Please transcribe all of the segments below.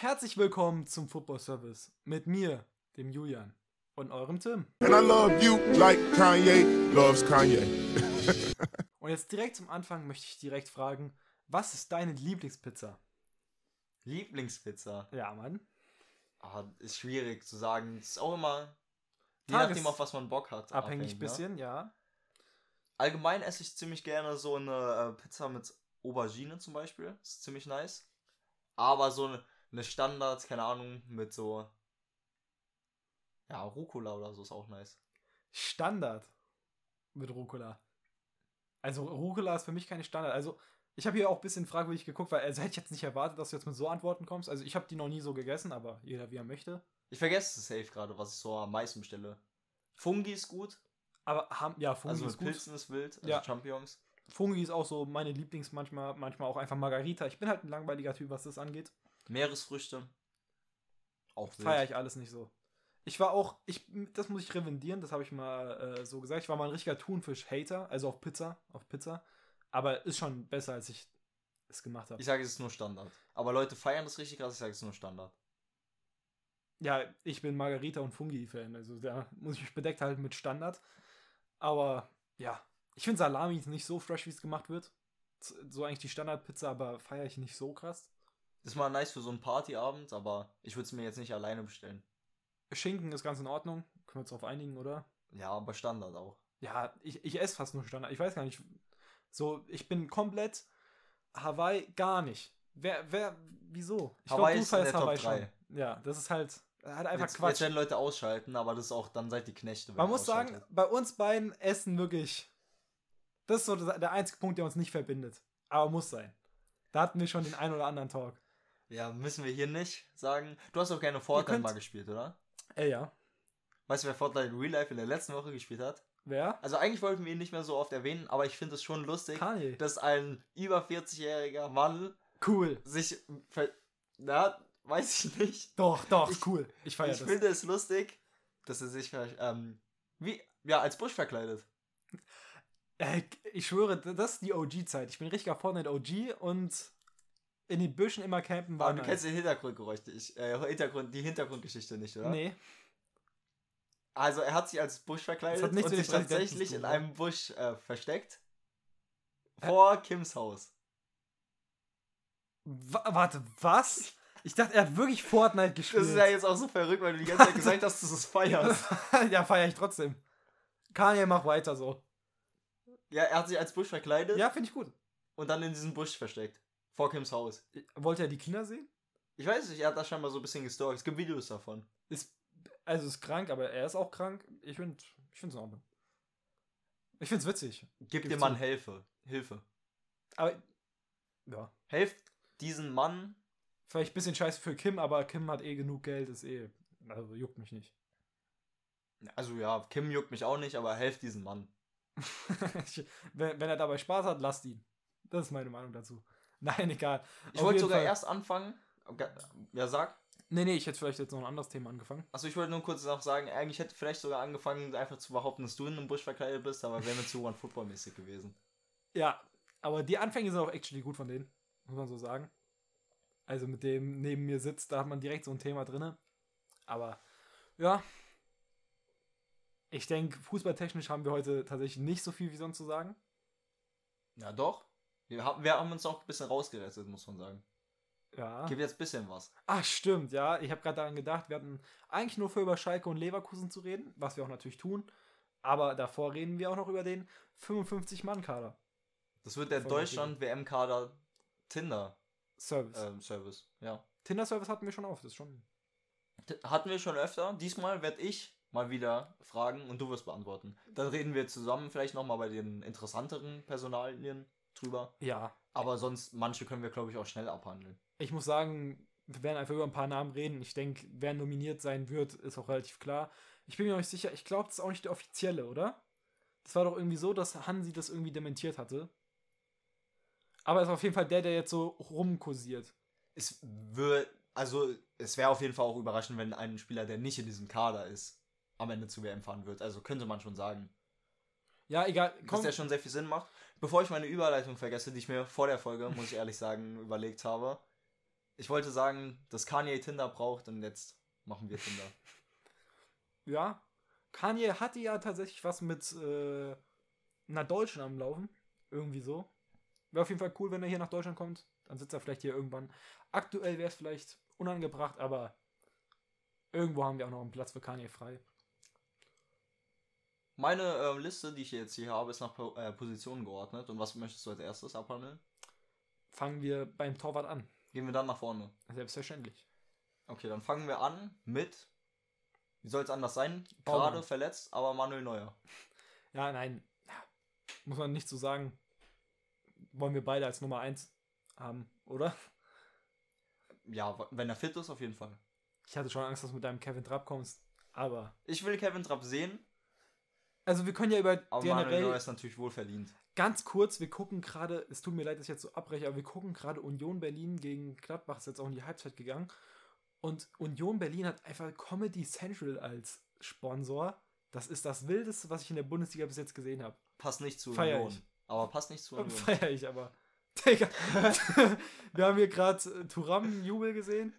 Herzlich willkommen zum Football Service mit mir, dem Julian und eurem Tim. And I love you like Kanye loves Kanye. Und jetzt direkt zum Anfang möchte ich direkt fragen, was ist deine Lieblingspizza? Lieblingspizza. Ja, Mann. Ah, ist schwierig zu sagen. Ist auch immer. Je Tages- nachdem, auf was man Bock hat. Abhängig ne? bisschen, ja. Allgemein esse ich ziemlich gerne so eine äh, Pizza mit Aubergine zum Beispiel. Ist ziemlich nice. Aber so eine, eine Standard, keine Ahnung, mit so. Ja, Rucola oder so ist auch nice. Standard mit Rucola. Also Rucola ist für mich keine Standard. Also ich habe hier auch ein bisschen fragwürdig geguckt, weil also hätte ich jetzt nicht erwartet, dass du jetzt mit so Antworten kommst. Also ich habe die noch nie so gegessen, aber jeder wie er möchte. Ich vergesse es safe gerade, was ich so am meisten bestelle. Fungi ist gut. Aber haben, ja, Fungi also ist gut. Pilzen ist wild. Also Ja. Champignons. Fungi ist auch so meine Lieblings manchmal, manchmal auch einfach Margarita. Ich bin halt ein langweiliger Typ, was das angeht. Meeresfrüchte. Auch. Feiere ich alles nicht so. Ich war auch, ich, das muss ich revendieren, das habe ich mal äh, so gesagt. Ich war mal ein richtiger Thunfisch-Hater, also auf Pizza, auf Pizza. Aber ist schon besser, als ich es gemacht habe. Ich sage, es ist nur Standard. Aber Leute feiern das richtig krass, ich sage, es ist nur Standard. Ja, ich bin Margarita und Fungi-Fan, also da muss ich mich bedeckt halten mit Standard. Aber ja, ich finde Salami nicht so fresh, wie es gemacht wird. So eigentlich die Standardpizza, aber feiere ich nicht so krass. Ist mal nice für so einen Partyabend, aber ich würde es mir jetzt nicht alleine bestellen. Schinken ist ganz in Ordnung, können wir uns darauf einigen, oder? Ja, aber Standard auch. Ja, ich, ich esse fast nur Standard. Ich weiß gar nicht. So, ich bin komplett Hawaii gar nicht. Wer, wer, wieso? Ich glaub, Hawaii du feierst Top Hawaii 3. schon. Ja, das ist halt, halt einfach jetzt, Quatsch. Jetzt werden Leute ausschalten, aber das ist auch, dann seid die Knechte. Man muss sagen, bei uns beiden essen wirklich. Das ist so der einzige Punkt, der uns nicht verbindet. Aber muss sein. Da hatten wir schon den ein oder anderen Talk. Ja, müssen wir hier nicht sagen. Du hast auch gerne Fortnite könnt- mal gespielt, oder? Ey, ja. Weißt du, wer Fortnite Real Life in der letzten Woche gespielt hat? Wer? Also eigentlich wollten wir ihn nicht mehr so oft erwähnen, aber ich finde es schon lustig, Kanye. dass ein über 40-jähriger Mann Cool. sich ver na, weiß ich nicht. Doch, doch, Ich- cool. Ich feiere ich das. finde es lustig, dass er sich ähm, wie ja als Busch verkleidet. Äh, ich schwöre, das ist die OG-Zeit. Ich bin richtiger Fortnite-OG und in den Büschen immer campen war Aber du kennst den Hintergrundgeräusch nicht, äh, Hintergrund, die Hintergrundgeschichte nicht, oder? Nee. Also er hat sich als Busch verkleidet und sich tatsächlich in einem Busch äh, versteckt. Vor Kims Haus. Wa warte, was? Ich dachte, er hat wirklich Fortnite gespielt. Das ist ja jetzt auch so verrückt, weil du die ganze Zeit gesagt hast, dass du es feierst. ja, feiere ich trotzdem. Kanye, mach weiter so. Ja, er hat sich als Busch verkleidet Ja, finde ich gut. und dann in diesem Busch versteckt. Vor Kims Haus. Wollte er die Kinder sehen? Ich weiß nicht, er hat das scheinbar so ein bisschen gestalkt. Es gibt Videos davon. Ist, also ist krank, aber er ist auch krank. Ich finde ich find's in Ordnung. Ich finde es witzig. Gib zu. Mann Hilfe. Hilfe. Aber, ja. Helft diesen Mann. Vielleicht ein bisschen scheiße für Kim, aber Kim hat eh genug Geld, ist eh. Also juckt mich nicht. Also ja, Kim juckt mich auch nicht, aber helft diesen Mann. Wenn, wenn er dabei Spaß hat, lasst ihn. Das ist meine Meinung dazu. Nein, egal. Ich wollte sogar Fall- erst anfangen. Ja, sag. Nee, nee, ich hätte vielleicht jetzt noch ein anderes Thema angefangen. Also ich wollte nur kurz noch sagen, eigentlich hätte vielleicht sogar angefangen, einfach zu behaupten, dass du in einem Busch verkleidet bist, aber wäre mir zu One Football mäßig gewesen. Ja, aber die Anfänge sind auch actually gut von denen, muss man so sagen. Also mit dem neben mir sitzt, da hat man direkt so ein Thema drinne. Aber ja, ich denke, fußballtechnisch haben wir heute tatsächlich nicht so viel wie sonst zu sagen. Ja, doch. Wir haben, wir haben uns auch ein bisschen rausgerettet, muss man sagen. Ja. Gib jetzt ein bisschen was. Ach, stimmt, ja. Ich habe gerade daran gedacht, wir hatten eigentlich nur für über Schalke und Leverkusen zu reden, was wir auch natürlich tun. Aber davor reden wir auch noch über den 55-Mann-Kader. Das wird der Deutschland-WM-Kader Service. Tinder-Service. ja. Tinder-Service hatten wir schon auf, das ist schon. Hatten wir schon öfter. Diesmal werde ich mal wieder fragen und du wirst beantworten. Dann reden wir zusammen vielleicht nochmal bei den interessanteren Personalien drüber. Ja, Aber sonst, manche können wir, glaube ich, auch schnell abhandeln. ich muss sagen, wir werden einfach über ein paar Namen reden. Ich denke, wer nominiert sein wird, ist auch relativ klar. Ich bin mir noch nicht sicher, ich glaube, das ist auch nicht der offizielle, oder? Das war doch irgendwie so, dass Hansi das irgendwie dementiert hatte. Aber es ist auf jeden Fall der, der jetzt so rumkursiert. Es wird, also es wäre auf jeden Fall auch überraschend, wenn ein Spieler, der nicht in diesem Kader ist, am Ende zu WM fahren wird. Also könnte man schon sagen. Ja, egal. Dass Komm, der schon sehr viel Sinn macht. Bevor ich meine Überleitung vergesse, die ich mir vor der Folge, muss ich ehrlich sagen, überlegt habe. Ich wollte sagen, dass Kanye Tinder braucht und jetzt machen wir Tinder. Ja, Kanye hatte ja tatsächlich was mit äh, einer Deutschen am Laufen. Irgendwie so. Wäre auf jeden Fall cool, wenn er hier nach Deutschland kommt. Dann sitzt er vielleicht hier irgendwann. Aktuell wäre es vielleicht unangebracht, aber irgendwo haben wir auch noch einen Platz für Kanye frei. Meine ähm, Liste, die ich jetzt hier habe, ist nach po äh, Positionen geordnet. Und was möchtest du als erstes abhandeln? Fangen wir beim Torwart an. Gehen wir dann nach vorne. Selbstverständlich. Okay, dann fangen wir an mit. Wie soll es anders sein? Baumann. Gerade verletzt, aber Manuel Neuer. Ja, nein. Muss man nicht so sagen. Wollen wir beide als Nummer 1 haben, oder? Ja, wenn er fit ist, auf jeden Fall. Ich hatte schon Angst, dass du mit deinem Kevin Trapp kommst. Aber. Ich will Kevin Trapp sehen, Also wir können ja über aber Manuel generell Neuer ist natürlich wohl verdient. ganz kurz, wir gucken gerade, es tut mir leid, dass ich jetzt so abbreche, aber wir gucken gerade Union Berlin gegen Gladbach, ist jetzt auch in die Halbzeit gegangen. Und Union Berlin hat einfach Comedy Central als Sponsor. Das ist das Wildeste, was ich in der Bundesliga bis jetzt gesehen habe. Passt nicht zu Feier Union. ich. Aber passt nicht zu Union. Feier ich aber. Digga. wir haben hier gerade Turam-Jubel gesehen.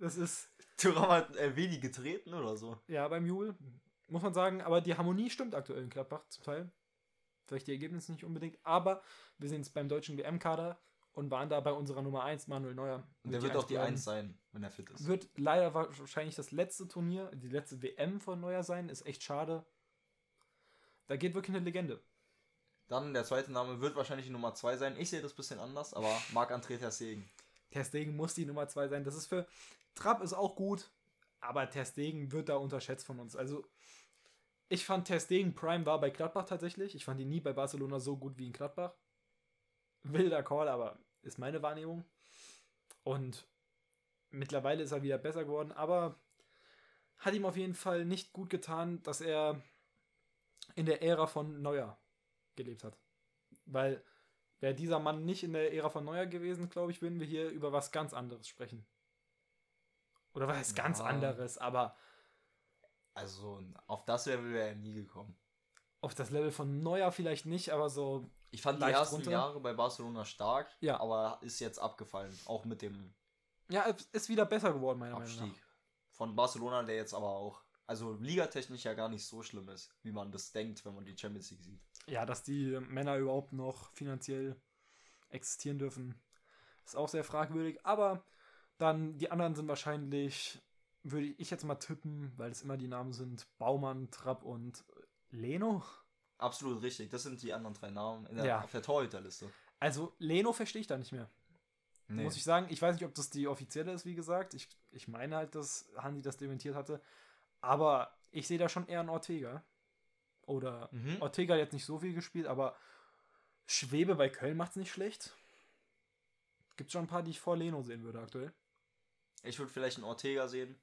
Das ist, Thuram hat äh, wenig getreten oder so. ja, beim Jubel, muss man sagen, aber die Harmonie stimmt aktuell in Gladbach zum Teil. Vielleicht die Ergebnisse nicht unbedingt, aber wir sind jetzt beim deutschen WM-Kader und waren da bei unserer Nummer 1, Manuel Neuer. Und der wird auch die 1 sein, wenn er fit ist. Wird leider wahrscheinlich das letzte Turnier, die letzte WM von Neuer sein. Ist echt schade. Da geht wirklich eine Legende. Dann der zweite Name wird wahrscheinlich die Nummer 2 sein. Ich sehe das ein bisschen anders, aber Marc-André Ter Stegen. Ter Stegen muss die Nummer 2 sein. Das ist für Trapp ist auch gut, aber Ter Stegen wird da unterschätzt von uns. Also ich fand Ter Stegen Prime war bei Gladbach tatsächlich. Ich fand ihn nie bei Barcelona so gut wie in Gladbach. Wilder Call, aber ist meine Wahrnehmung. Und mittlerweile ist er wieder besser geworden, aber hat ihm auf jeden Fall nicht gut getan, dass er in der Ära von Neuer gelebt hat. Weil wäre dieser Mann nicht in der Ära von Neuer gewesen, glaube ich, würden wir hier über was ganz anderes sprechen. Oder was heißt ganz Ja. anderes, aber Also auf das Level wäre er nie gekommen. auf das Level von Neuer vielleicht nicht, aber so Ich fand die ersten runter. Jahre bei Barcelona stark, Ja. aber ist jetzt abgefallen. Auch mit dem Ja, ist wieder besser geworden, meiner Meinung Abstieg. nach. Von Barcelona, der jetzt aber auch, also ligatechnisch ja gar nicht so schlimm ist, wie man das denkt, wenn man die Champions League sieht. Ja, dass die Männer überhaupt noch finanziell existieren dürfen, ist auch sehr fragwürdig. Aber dann die anderen sind wahrscheinlich, würde ich jetzt mal tippen, weil es immer die Namen sind, Baumann, Trapp und Leno. Absolut richtig. Das sind die anderen drei Namen in der, Ja. auf der Torhüterliste. Also Leno verstehe ich da nicht mehr. Nee. Muss ich sagen, ich weiß nicht, ob das die offizielle ist, wie gesagt. Ich, ich meine halt, dass Hansi das dementiert hatte. Aber ich sehe da schon eher einen Ortega. Oder Mhm. Ortega hat jetzt nicht so viel gespielt, aber Schwebe bei Köln macht es nicht schlecht. Gibt schon ein paar, die ich vor Leno sehen würde aktuell. Ich würde vielleicht einen Ortega sehen.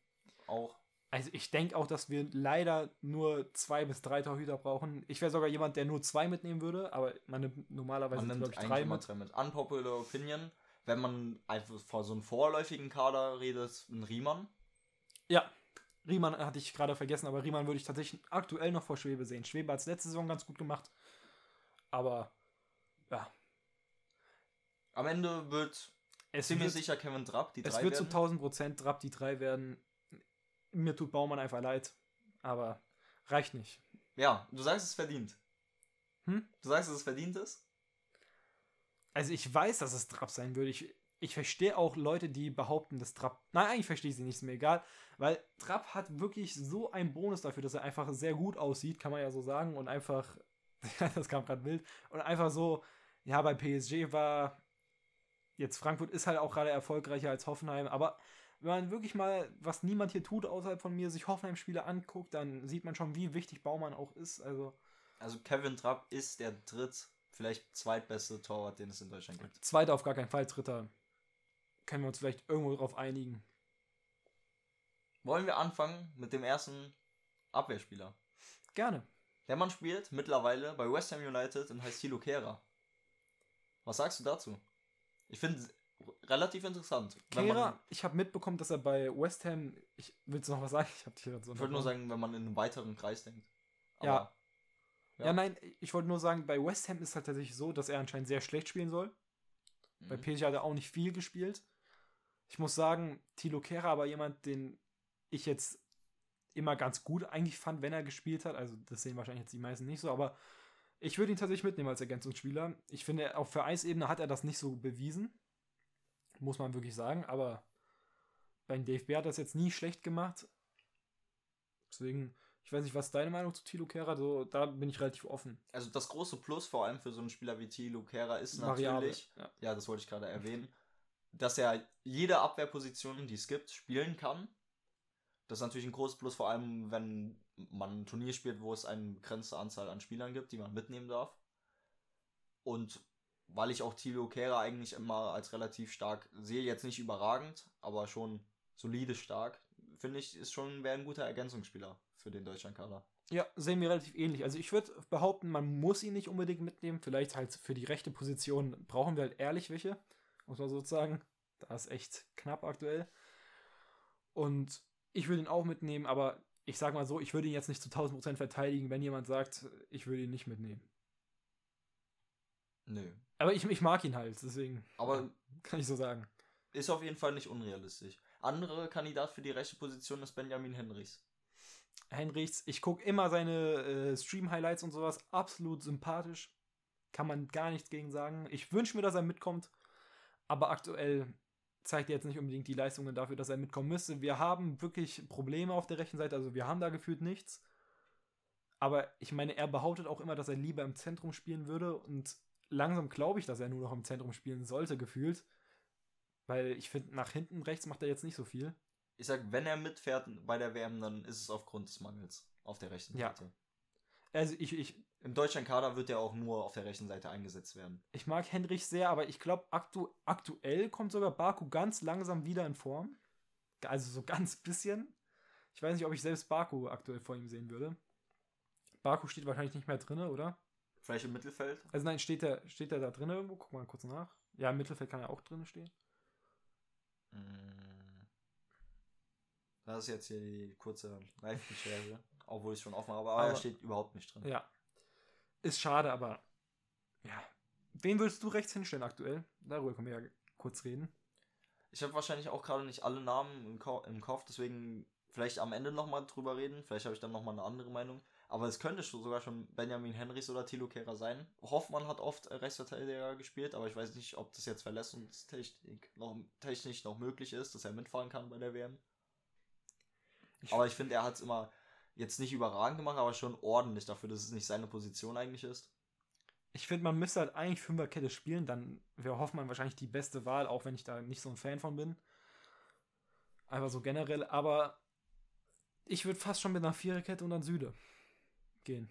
Auch. Also ich denke auch, dass wir leider nur zwei bis drei Torhüter brauchen. Ich wäre sogar jemand, der nur zwei mitnehmen würde, aber meine normalerweise Man nimmt ich, drei mit. drei mit. Unpopular Opinion. Wenn man einfach vor so einem vorläufigen Kader redet, ein Riemann. Ja, Riemann hatte ich gerade vergessen, aber Riemann würde ich tatsächlich aktuell noch vor Schwebe sehen. Schwebe hat es letzte Saison ganz gut gemacht. Aber ja, Am Ende wird es ziemlich wird, sicher Kevin Trapp die es drei wird zu werden. 1000 Prozent Trapp die drei werden. Mir tut Baumann einfach leid, aber reicht nicht. Ja, du sagst es verdient. Hm? Du sagst, dass es verdient ist? Also ich weiß, dass es Trapp sein würde. Ich, ich verstehe auch Leute, die behaupten, dass Trapp. Nein, eigentlich verstehe ich sie nicht, ist mir egal. Weil Trapp hat wirklich so einen Bonus dafür, dass er einfach sehr gut aussieht, kann man ja so sagen. Und einfach. das kam gerade wild. Und einfach so. Ja, bei PSG war. Jetzt Frankfurt ist halt auch gerade erfolgreicher als Hoffenheim. Aber wenn man wirklich mal, was niemand hier tut außerhalb von mir, sich Hoffenheim-Spiele anguckt, dann sieht man schon, wie wichtig Baumann auch ist. Also Also Kevin Trapp ist der dritt, vielleicht zweitbeste Torwart, den es in Deutschland gibt. Zweiter auf gar keinen Fall, dritter. Können wir uns vielleicht irgendwo drauf einigen. Wollen wir anfangen mit dem ersten Abwehrspieler? Gerne. Der Mann spielt mittlerweile bei West Ham United und heißt Thilo Kehrer. Was sagst du dazu? Ich finde es relativ interessant. Kehrer, ich habe mitbekommen, dass er bei West Ham. Ich willst du noch was sagen? Ich habe dich gerade so. Ich würde nur sagen, wenn man in einem weiteren Kreis denkt. Ja. ja. Ja. nein, ich wollte nur sagen, bei West Ham ist halt tatsächlich so, dass er anscheinend sehr schlecht spielen soll. Bei Mhm. PSG hat er auch nicht viel gespielt. Ich muss sagen, Tilo Kehrer aber jemand, den ich jetzt immer ganz gut eigentlich fand, wenn er gespielt hat. Also das sehen wahrscheinlich jetzt die meisten nicht so, aber ich würde ihn tatsächlich mitnehmen als Ergänzungsspieler. Ich finde, auch für Eisebene hat er das nicht so bewiesen. Muss man wirklich sagen, aber beim DFB hat er das jetzt nie schlecht gemacht. Deswegen, ich weiß nicht, was ist deine Meinung zu Tilo Kehrer? So, da bin ich relativ offen. Also das große Plus vor allem für so einen Spieler wie Thilo Kehrer ist Variabel, natürlich, ja. ja, das wollte ich gerade erwähnen, dass er jede Abwehrposition, die es gibt, spielen kann. Das ist natürlich ein großes Plus, vor allem wenn man ein Turnier spielt, wo es eine begrenzte Anzahl an Spielern gibt, die man mitnehmen darf. Und weil ich auch Thilo Kehrer eigentlich immer als relativ stark sehe, jetzt nicht überragend, aber schon solide stark, finde ich, ist schon ein guter Ergänzungsspieler für den Deutschlandkader. Ja, sehen wir relativ ähnlich. Also ich würde behaupten, man muss ihn nicht unbedingt mitnehmen. Vielleicht halt für die rechte Position brauchen wir halt ehrlich welche, muss man sozusagen. Da ist echt knapp aktuell. Und ich würde ihn auch mitnehmen, aber ich sag mal so, ich würde ihn jetzt nicht zu 1000% verteidigen, wenn jemand sagt, ich würde ihn nicht mitnehmen. Nö. Aber ich, ich mag ihn halt, deswegen Aber kann ich so sagen. ist auf jeden Fall nicht unrealistisch. Andere Kandidat für die rechte Position ist Benjamin Henrichs. Heinrichs, ich gucke immer seine äh, Stream-Highlights und sowas, absolut sympathisch. Kann man gar nichts gegen sagen. Ich wünsche mir, dass er mitkommt, aber aktuell zeigt jetzt nicht unbedingt die Leistungen dafür, dass er mitkommen müsste. Wir haben wirklich Probleme auf der rechten Seite, also wir haben da gefühlt nichts. Aber ich meine, er behauptet auch immer, dass er lieber im Zentrum spielen würde und langsam glaube ich, dass er nur noch im Zentrum spielen sollte, gefühlt. Weil ich finde, nach hinten rechts macht er jetzt nicht so viel. Ich sag, wenn er mitfährt bei der WM, dann ist es aufgrund des Mangels auf der rechten Ja. Also ich, ich, Im Deutschlandkader wird er auch nur auf der rechten Seite eingesetzt werden. Ich mag Hendrich sehr, aber ich glaube, aktu aktuell kommt sogar Baku ganz langsam wieder in Form. Also so ganz bisschen. Ich weiß nicht, ob ich selbst Baku aktuell vor ihm sehen würde. Baku steht wahrscheinlich nicht mehr drin, oder? Vielleicht im Mittelfeld. Also nein, steht der, steht der da drin irgendwo? Guck mal kurz nach. Ja, im Mittelfeld kann er auch drin stehen. Mm. Das ist jetzt hier die kurze Live-Recherche. Obwohl ich schon offen habe, aber, Aber- er steht überhaupt nicht drin. Ja. Ist schade, aber ja. Wen würdest du rechts hinstellen aktuell? Darüber können wir ja kurz reden. Ich habe wahrscheinlich auch gerade nicht alle Namen im, Ko im Kopf, deswegen vielleicht am Ende nochmal drüber reden. Vielleicht habe ich dann nochmal eine andere Meinung. Aber es könnte schon, sogar schon Benjamin Henrichs oder Thilo Kehrer sein. Hoffmann hat oft äh, Rechtsverteidiger gespielt, aber ich weiß nicht, ob das jetzt Verletzungstechnik noch, technisch noch möglich ist, dass er mitfahren kann bei der WM. Ich- aber ich finde, er hat es immer jetzt nicht überragend gemacht, aber schon ordentlich dafür, dass es nicht seine Position eigentlich ist. Ich finde, man müsste halt eigentlich Fünferkette spielen, dann wäre Hoffmann wahrscheinlich die beste Wahl, auch wenn ich da nicht so ein Fan von bin. Einfach so generell, aber ich würde fast schon mit einer Viererkette und dann Süde gehen.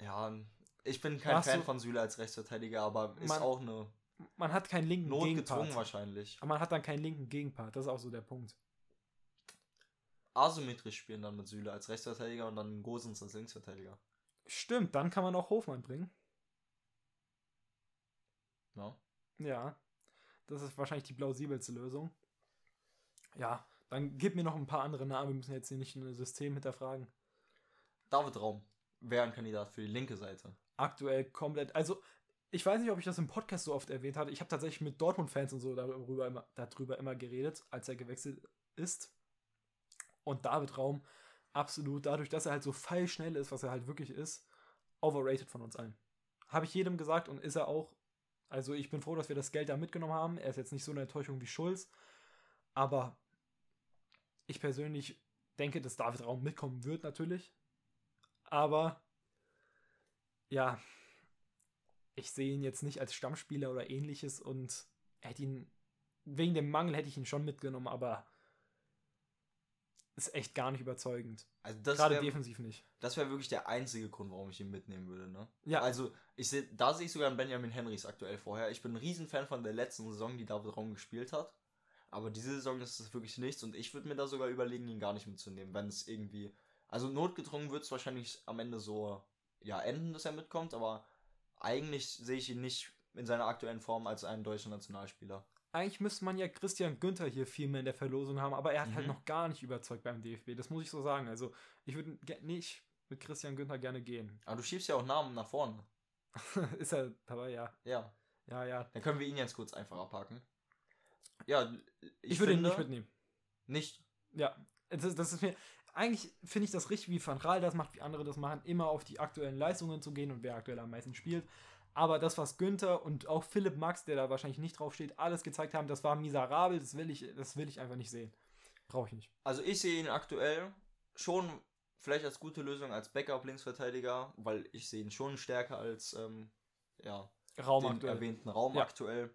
Ja, ich bin kein Fan von Süle als Rechtsverteidiger, aber ist Man- auch eine Man hat keinen linken notgedrungen Gegenpart. wahrscheinlich. Aber man hat dann keinen linken Gegenpart, das ist auch so der Punkt. Asymmetrisch spielen dann mit Süle als Rechtsverteidiger und dann Gosens als Linksverteidiger. Stimmt, dann kann man auch Hofmann bringen. Ja. Ja, das ist wahrscheinlich die plausibelste Lösung. Ja, dann gib mir noch ein paar andere Namen, wir müssen jetzt hier nicht ein System hinterfragen. David Raum wäre ein Kandidat für die linke Seite. aktuell komplett. Also, ich weiß nicht, ob ich das im Podcast so oft erwähnt hatte. Ich habe tatsächlich mit Dortmund-Fans und so darüber immer, darüber immer geredet, als er gewechselt ist. Und David Raum, absolut, dadurch, dass er halt so feilschnell ist, was er halt wirklich ist, overrated von uns allen. Habe ich jedem gesagt und ist er auch. Also, ich bin froh, dass wir das Geld da mitgenommen haben. Er ist jetzt nicht so eine Enttäuschung wie Schulz. Aber ich persönlich denke, dass David Raum mitkommen wird, natürlich. Aber ja, ich sehe ihn jetzt nicht als Stammspieler oder ähnliches und hätte ihn, wegen dem Mangel hätte ich ihn schon mitgenommen, aber ist echt gar nicht überzeugend. Also das Gerade wäre defensiv nicht. das wär wirklich der einzige Grund, warum ich ihn mitnehmen würde, ne? Ja. Also, ich seh, da sehe ich sogar einen Benjamin Henrys aktuell vorher. Ich bin ein Riesenfan von der letzten Saison, die David Raum gespielt hat. Aber diese Saison ist es wirklich nichts und ich würde mir da sogar überlegen, ihn gar nicht mitzunehmen, wenn es irgendwie. Also notgedrungen wird es wahrscheinlich am Ende so ja enden, dass er mitkommt, aber eigentlich sehe ich ihn nicht in seiner aktuellen Form als einen deutschen Nationalspieler. Eigentlich müsste man ja Christian Günther hier viel mehr in der Verlosung haben, aber er hat halt Mhm. noch gar nicht überzeugt beim DFB. Das muss ich so sagen. Also, ich würde nicht mit Christian Günther gerne gehen. Aber du schiebst ja auch Namen nach vorne. ist er dabei, ja. Ja. Ja, ja. Dann können wir ihn jetzt kurz einfach abhaken. Ja, ich, Ich, würde ihn nicht mitnehmen. Nicht. Ja, das, das ist mir. Eigentlich finde ich das richtig, wie Van Raal das macht, wie andere das machen, immer auf die aktuellen Leistungen zu gehen und wer aktuell am meisten spielt. Aber das, was Günther und auch Philipp Max, der da wahrscheinlich nicht drauf steht, alles gezeigt haben, das war miserabel, das will ich, das will ich einfach nicht sehen. Brauche ich nicht. Also ich sehe ihn aktuell schon vielleicht als gute Lösung als Backup-Linksverteidiger, weil ich sehe ihn schon stärker als ähm, ja, Raum den aktuell. erwähnten Raum Ja. aktuell.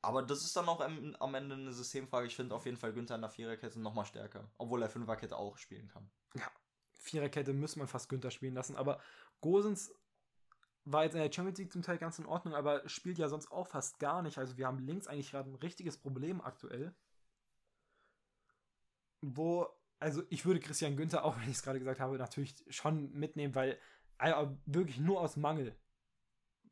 Aber das ist dann auch am, am Ende eine Systemfrage. Ich finde auf jeden Fall Günther in der Viererkette nochmal stärker. Obwohl er Fünferkette auch spielen kann. Viererkette müsste man fast Günther spielen lassen, aber Gosens war jetzt in der Champions League zum Teil ganz in Ordnung, aber spielt ja sonst auch fast gar nicht. Also wir haben links eigentlich gerade ein richtiges Problem aktuell. Wo, also ich würde Christian Günther, auch wenn ich es gerade gesagt habe, natürlich schon mitnehmen, weil aber wirklich nur aus Mangel.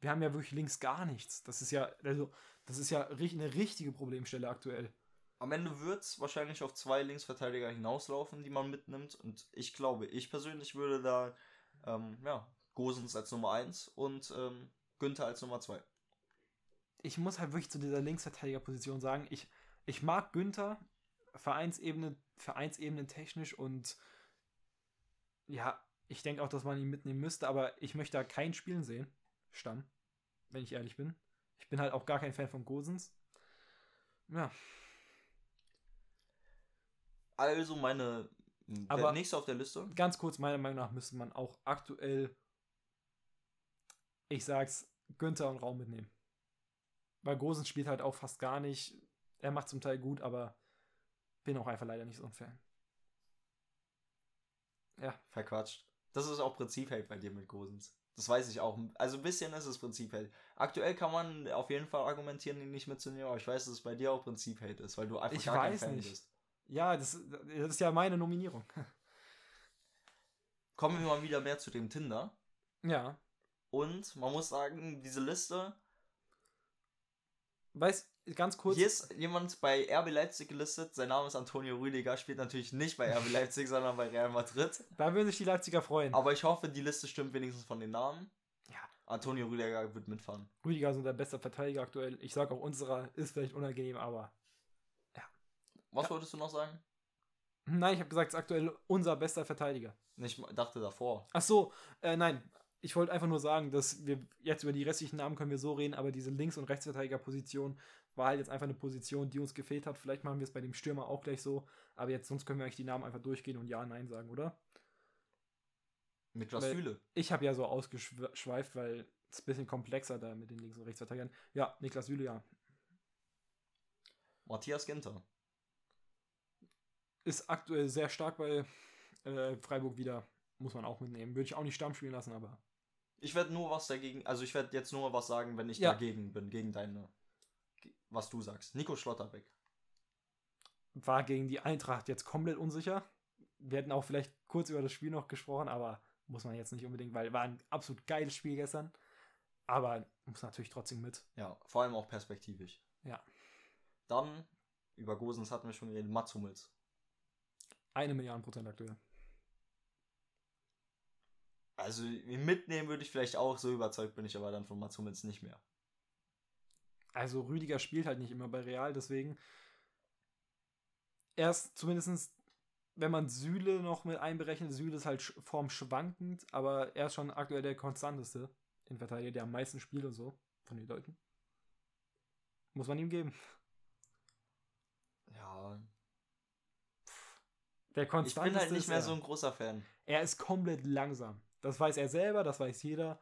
Wir haben ja wirklich links gar nichts. Das ist ja, also, das ist ja eine richtige Problemstelle aktuell. Am Ende wird es wahrscheinlich auf zwei Linksverteidiger hinauslaufen, die man mitnimmt. Und ich glaube, ich persönlich würde da ähm, ja, Gosens als Nummer 1 und ähm, Günther als Nummer 2. ich muss halt wirklich zu dieser Linksverteidigerposition sagen, ich, ich mag Günther, Vereinsebene, Vereinsebene technisch und ja, ich denke auch, dass man ihn mitnehmen müsste, aber ich möchte da kein Spielen sehen. Stamm, wenn ich ehrlich bin. Ich bin halt auch gar kein Fan von Gosens. Ja, Also meine Aber- nächste auf der Liste. ganz kurz, meiner Meinung nach müsste man auch aktuell, ich sag's, Günther und Raum mitnehmen. Weil Gosens spielt halt auch fast gar nicht. Er macht zum Teil gut, aber bin auch einfach leider nicht so ein Fan. Ja, Verquatscht. Das ist auch Prinzip-Hate bei dir mit Gosens. Das weiß ich auch. Also ein bisschen ist es Prinzip-Hate. Aktuell kann man auf jeden Fall argumentieren, ihn nicht mitzunehmen, aber ich weiß, dass es bei dir auch Prinzip-Hate ist, weil du einfach Ich gar weiß kein Fan nicht. bist. ja das, das ist ja meine Nominierung. Kommen wir mal wieder mehr zu dem Tinder. ja, Und man muss sagen, diese Liste. weiß ganz kurz. Hier ist jemand bei RB Leipzig gelistet. Sein Name ist Antonio Rüdiger. Spielt natürlich nicht bei RB Leipzig, sondern bei Real Madrid. Da würden sich die Leipziger freuen. Aber ich hoffe, die Liste stimmt wenigstens von den Namen. Ja. Antonio Rüdiger wird mitfahren. Rüdiger ist unser bester Verteidiger aktuell. Ich sag auch, unserer ist vielleicht unangenehm, aber. Was Ja. wolltest du noch sagen? Nein, ich habe gesagt, es ist aktuell unser bester Verteidiger. Ich dachte davor. Ach so, äh, nein. Ich wollte einfach nur sagen, dass wir jetzt über die restlichen Namen können wir so reden, aber diese Links- und Rechtsverteidigerposition war halt jetzt einfach eine Position, die uns gefehlt hat. Vielleicht machen wir es bei dem Stürmer auch gleich so, aber jetzt sonst können wir eigentlich die Namen einfach durchgehen und ja, nein sagen, oder? Niklas Weil- Süle. Ich habe ja so ausgeschweift, weil es ein bisschen komplexer da mit den Links- und Rechtsverteidigern. Ja, Niklas Süle, ja. Matthias Ginter. Ist aktuell sehr stark bei äh, Freiburg wieder. Muss man auch mitnehmen. Würde ich auch nicht Stamm spielen lassen, aber. Ich werde nur was dagegen, also ich werde jetzt nur was sagen, wenn ich Ja. dagegen bin, gegen deine, was du sagst. Nico Schlotterbeck. war gegen die Eintracht jetzt komplett unsicher. Wir hätten auch vielleicht kurz über das Spiel noch gesprochen, aber muss man jetzt nicht unbedingt, weil war ein absolut geiles Spiel gestern. Aber muss natürlich trotzdem mit. Ja, vor allem auch perspektivisch. Ja. Dann, über Gosens hatten wir schon geredet, Mats Hummels. Eine Milliarde Prozent aktuell. Also ihn mitnehmen würde ich vielleicht auch, so überzeugt bin ich aber dann von Mats Hummels nicht mehr. Also Rüdiger spielt halt nicht immer bei Real, deswegen erst zumindest, wenn man Süle noch mit einberechnet, Süle ist halt sch- form schwankend, aber er ist schon aktuell der konstanteste in Verteidiger, der am meisten spielt und so, von den Leuten. Muss man ihm geben. Ja, Der ich konstanteste bin halt nicht mehr so ein großer Fan. Er ist komplett langsam. Das weiß er selber, das weiß jeder.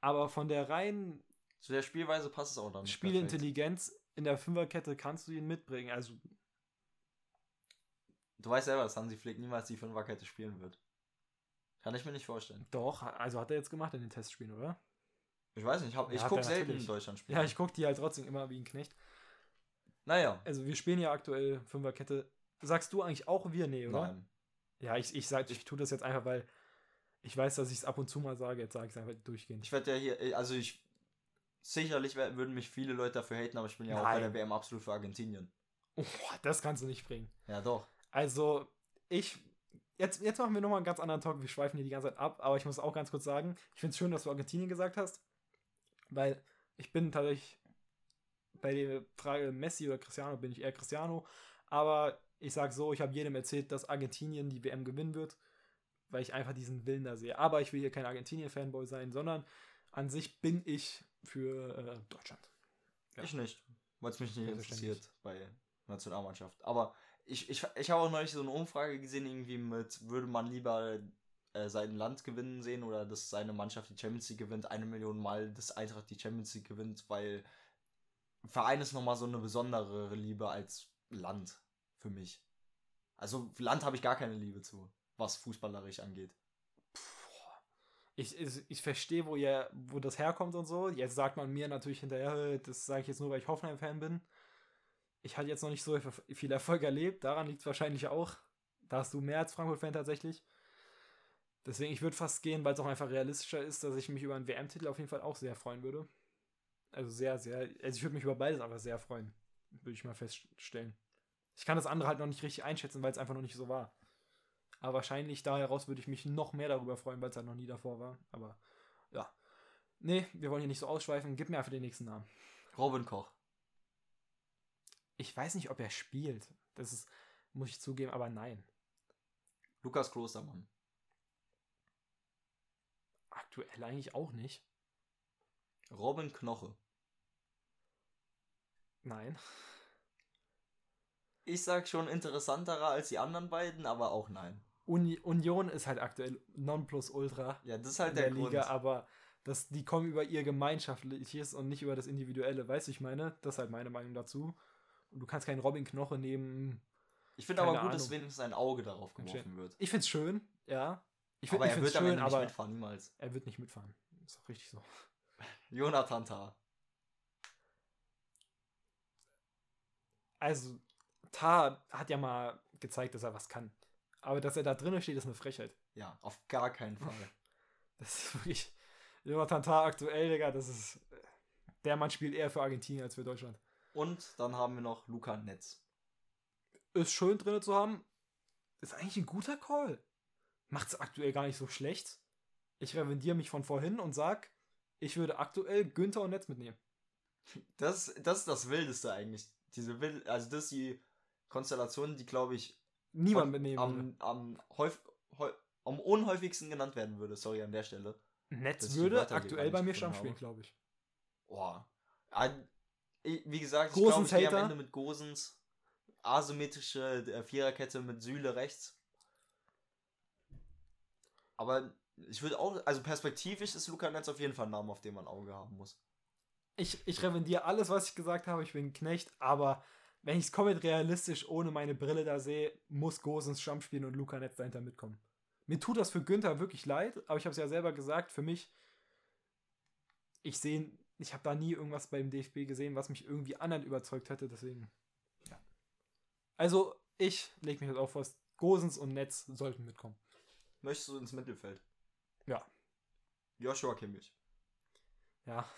Aber von der reinen Zu der Spielweise passt es auch dann. Spielintelligenz in der Fünferkette kannst du ihn mitbringen. Also, perfekt. Du weißt selber, dass Hansi Flick niemals die Fünferkette spielen wird. Kann ich mir nicht vorstellen. doch, also hat er jetzt gemacht in den Testspielen, oder? Ich weiß nicht, ich, hab- Ja, ich gucke selten in Deutschland spielen. Ja, ich gucke die halt trotzdem immer wie ein Knecht. Naja. Also, wir spielen ja aktuell Fünferkette. Sagst du eigentlich auch wir? Nee, oder? Nein. Ja, ich, ich, sag, ich tue das jetzt einfach, weil ich weiß, dass ich es ab und zu mal sage. Jetzt sage ich es einfach durchgehend. Ich werde ja hier, also ich. Sicherlich würden mich viele Leute dafür haten, aber ich bin ja auch bei Nein. der WM absolut für Argentinien. Oh, das kannst du nicht bringen. Ja, doch. Also, ich. Jetzt, jetzt machen wir nochmal einen ganz anderen Talk. Wir schweifen hier die ganze Zeit ab, aber ich muss auch ganz kurz sagen, ich finde es schön, dass du Argentinien gesagt hast, weil Ich bin tatsächlich bei der Frage Messi oder Cristiano bin ich eher Cristiano. Aber ich sage so, ich habe jedem erzählt, dass Argentinien die WM gewinnen wird, weil ich einfach diesen Willen da sehe. Aber ich will hier kein Argentinien-Fanboy sein, sondern an sich bin ich für äh, Deutschland. Ja. Ich nicht, weil es mich nicht interessiert bei Nationalmannschaft. Aber ich, ich, ich habe auch neulich so eine Umfrage gesehen, irgendwie mit, würde man lieber äh, sein Land gewinnen sehen oder dass seine Mannschaft die Champions League gewinnt, eine Million Mal, dass Eintracht die Champions League gewinnt, weil Verein ist nochmal so eine besondere Liebe als Land für mich. Also Land habe ich gar keine Liebe zu, was fußballerisch angeht. Ich, ich, ich verstehe, wo, ihr, wo das herkommt und so. Jetzt sagt man mir natürlich hinterher, das sage ich jetzt nur, weil ich Hoffenheim-Fan bin. Ich hatte jetzt noch nicht so viel Erfolg erlebt. Daran liegt es wahrscheinlich auch. Da hast du mehr als Frankfurt-Fan tatsächlich. Deswegen, ich würde fast gehen, weil es auch einfach realistischer ist, dass ich mich über einen WM-Titel auf jeden Fall auch sehr freuen würde. Also sehr, sehr. Also ich würde mich über beides einfach sehr freuen. Würde ich mal feststellen. Ich kann das andere halt noch nicht richtig einschätzen, weil es einfach noch nicht so war. Aber wahrscheinlich da heraus würde ich mich noch mehr darüber freuen, weil es halt noch nie davor war. Aber ja. Nee, wir wollen hier nicht so ausschweifen. Gib mir einfach den nächsten Namen. Robin Koch. Ich weiß nicht, ob er spielt. Das ist, muss ich zugeben, aber nein. Lukas Klostermann. Aktuell eigentlich auch nicht. Robin Knoche. Nein. Ich sag schon interessanterer als die anderen beiden, aber auch nein. Uni Union ist halt aktuell Nonplusultra Ja, das ist halt in der, der, Grund. Liga, aber das, die kommen über ihr Gemeinschaftliches und nicht über das Individuelle. Weißt du, ich meine? Das ist halt meine Meinung dazu. Und du kannst keinen Robin Knoche nehmen. ich finde aber gut, dass Ahnung. wenigstens ein Auge darauf geworfen wird. Ich find's schön, ja. Ich, find, aber ich er wird schön, nicht aber mitfahren, niemals. er wird nicht mitfahren. Ist auch richtig so. Jonathan Tah. Also, Tar hat ja mal gezeigt, dass er was kann. Aber dass er da drinnen steht, ist eine Frechheit. Ja, auf gar keinen Fall. Das ist wirklich. Jonathan Tah aktuell, Digga, das ist. Der Mann spielt eher für Argentinien als für Deutschland. Und dann haben wir noch Luca Netz. Ist schön drinne zu haben. Ist eigentlich ein guter Call. Macht's aktuell gar nicht so schlecht. Ich revendiere mich von vorhin und sag, ich würde aktuell Günther und Netz mitnehmen. Das, das ist das Wildeste eigentlich. Diese Wild, also das ist die Konstellation, die glaube ich Niemand würde. am, am, am unhäufigsten genannt werden würde. Sorry an der Stelle. Netz würde aktuell bei mir Stamm spielen, glaube ich. Boah. Ah, Wie gesagt, ich glaube, ich am. Ende mit Gosens. Asymmetrische äh, Viererkette mit Süle rechts. Aber ich würde auch, also perspektivisch ist Luca Netz auf jeden Fall ein Name, auf den man ein Auge haben muss. Ich, ich revendiere alles, was ich gesagt habe. Ich bin ein Knecht, aber wenn ich es komplett realistisch ohne meine Brille da sehe, muss Gosens Stamm spielen und Luca Netz dahinter mitkommen. Mir tut das für Günther wirklich leid, aber ich habe es ja selber gesagt, für mich, ich sehe, ich habe da nie irgendwas beim DFB gesehen, was mich irgendwie anderen überzeugt hätte, deswegen, ja. Also, ich lege mich jetzt auf fest, Gosens und Netz sollten mitkommen. Möchtest du ins Mittelfeld? Ja. Joshua Kimmich. Ja.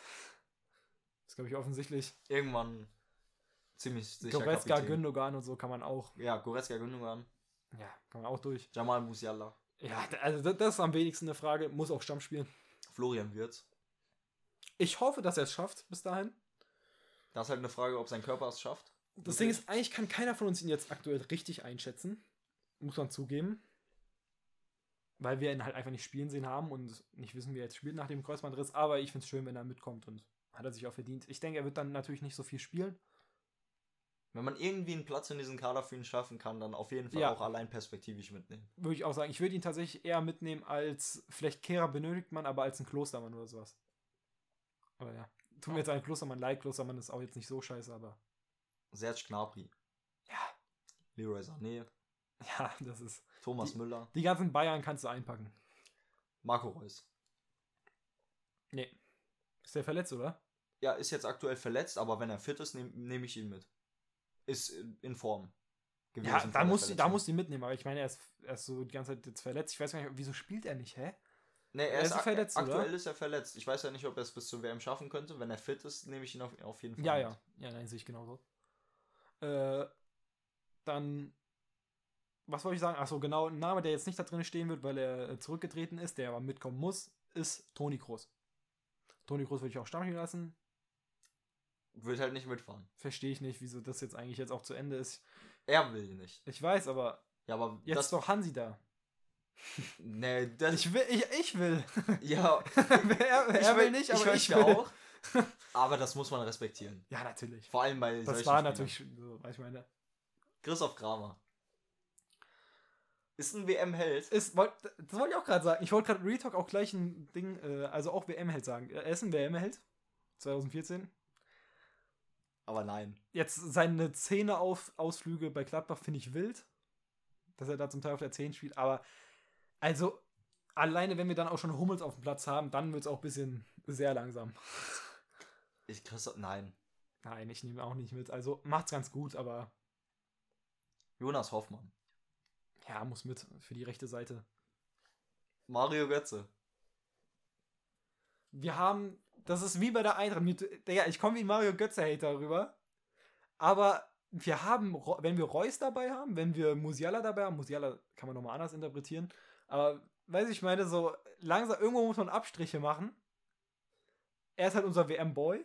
Ist, glaube ich, offensichtlich. Irgendwann ziemlich sicher. Goretzka, Kapitän. Gündogan und so kann man auch, Ja, Goretzka, Gündogan. ja, kann man auch durch. Jamal Musiala. Ja, also das, ist am wenigsten eine Frage. Muss auch Stamm spielen. Florian Wirtz. Ich hoffe, dass er es schafft bis dahin. Das ist halt eine Frage, ob sein Körper es schafft. Das Ding ist, eigentlich kann keiner von uns ihn jetzt aktuell richtig einschätzen. Muss man zugeben. Weil wir ihn halt einfach nicht spielen sehen haben und nicht wissen, wie er jetzt spielt nach dem Kreuzbandriss. Aber ich finde es schön, wenn er mitkommt und hat er sich auch verdient. Ich denke, er wird dann natürlich nicht so viel spielen. Wenn man irgendwie einen Platz in diesem Kader für ihn schaffen kann, dann auf jeden Fall Ja. auch allein perspektivisch mitnehmen. Würde ich auch sagen. Ich würde ihn tatsächlich eher mitnehmen als, vielleicht Kehrer benötigt man, aber als ein Klostermann oder sowas. Aber ja. Tut mir jetzt ein Klostermann leid. Klostermann ist auch jetzt nicht so scheiße, aber Serge Gnabry. Ja. Leroy Sané. ja, das ist. Thomas Die- Müller. Die ganzen Bayern kannst du einpacken. Marco Reus. Nee. Ist der verletzt, oder? Ja, ist jetzt aktuell verletzt, aber wenn er fit ist, nehme nehm ich ihn mit. Ist in Form. gewesen Ja, da muss, da muss die mitnehmen, aber ich meine, er ist, er ist so die ganze Zeit jetzt verletzt. Ich weiß gar nicht, wieso spielt er nicht, hä? Nee, er Er ist, ist verletzt, oder? aktuell ist er verletzt. Ich weiß ja nicht, ob er es bis zur WM schaffen könnte. Wenn er fit ist, nehme ich ihn auf, auf jeden Fall Ja, mit. ja. Ja, nein, sehe ich genauso. Äh, dann, was wollte ich sagen? Achso, genau, ein Name, der jetzt nicht da drin stehen wird, weil er äh, zurückgetreten ist, der aber mitkommen muss, ist Toni Kroos. Toni Kroos würde ich auch spielen lassen. Wird halt nicht mitfahren. Verstehe ich nicht, wieso das jetzt eigentlich jetzt auch zu Ende ist. Er will nicht. Ich weiß, aber Ja, aber jetzt das ist doch Hansi da. Nee, das. Ich will, ich, ich will. ja, er er ich will nicht, aber ich ich, will. auch. Aber das muss man respektieren. Ja, natürlich. Vor allem bei Das war Spielern. natürlich so, ich meine. Christoph Kramer. Ist ein WM-Held. Ist, wollt, das wollte ich auch gerade sagen. Ich wollte gerade Retalk auch gleich ein Ding, äh, also auch WM-Held sagen. Er ist ein WM-Held. 2014. Aber nein. Jetzt seine Zähne-Ausflüge bei Gladbach finde ich wild. Dass er da zum Teil auf der 10 spielt. Aber, also, alleine wenn wir dann auch schon Hummels auf dem Platz haben, dann wird es auch ein bisschen sehr langsam. Ich Christoph. Nein. Nein, ich nehme auch nicht mit. Also, macht's ganz gut, aber Jonas Hoffmann. ja, muss mit für die rechte Seite. Mario Götze. wir haben, das ist wie bei der Eintracht. Digga, ich komme wie Mario Götze-Hater rüber. Aber wir haben, wenn wir Reus dabei haben, wenn wir Musiala dabei haben, Musiala kann man nochmal anders interpretieren. Aber, weiß ich meine, so langsam, irgendwo muss man Abstriche machen. Er ist halt unser WM-Boy.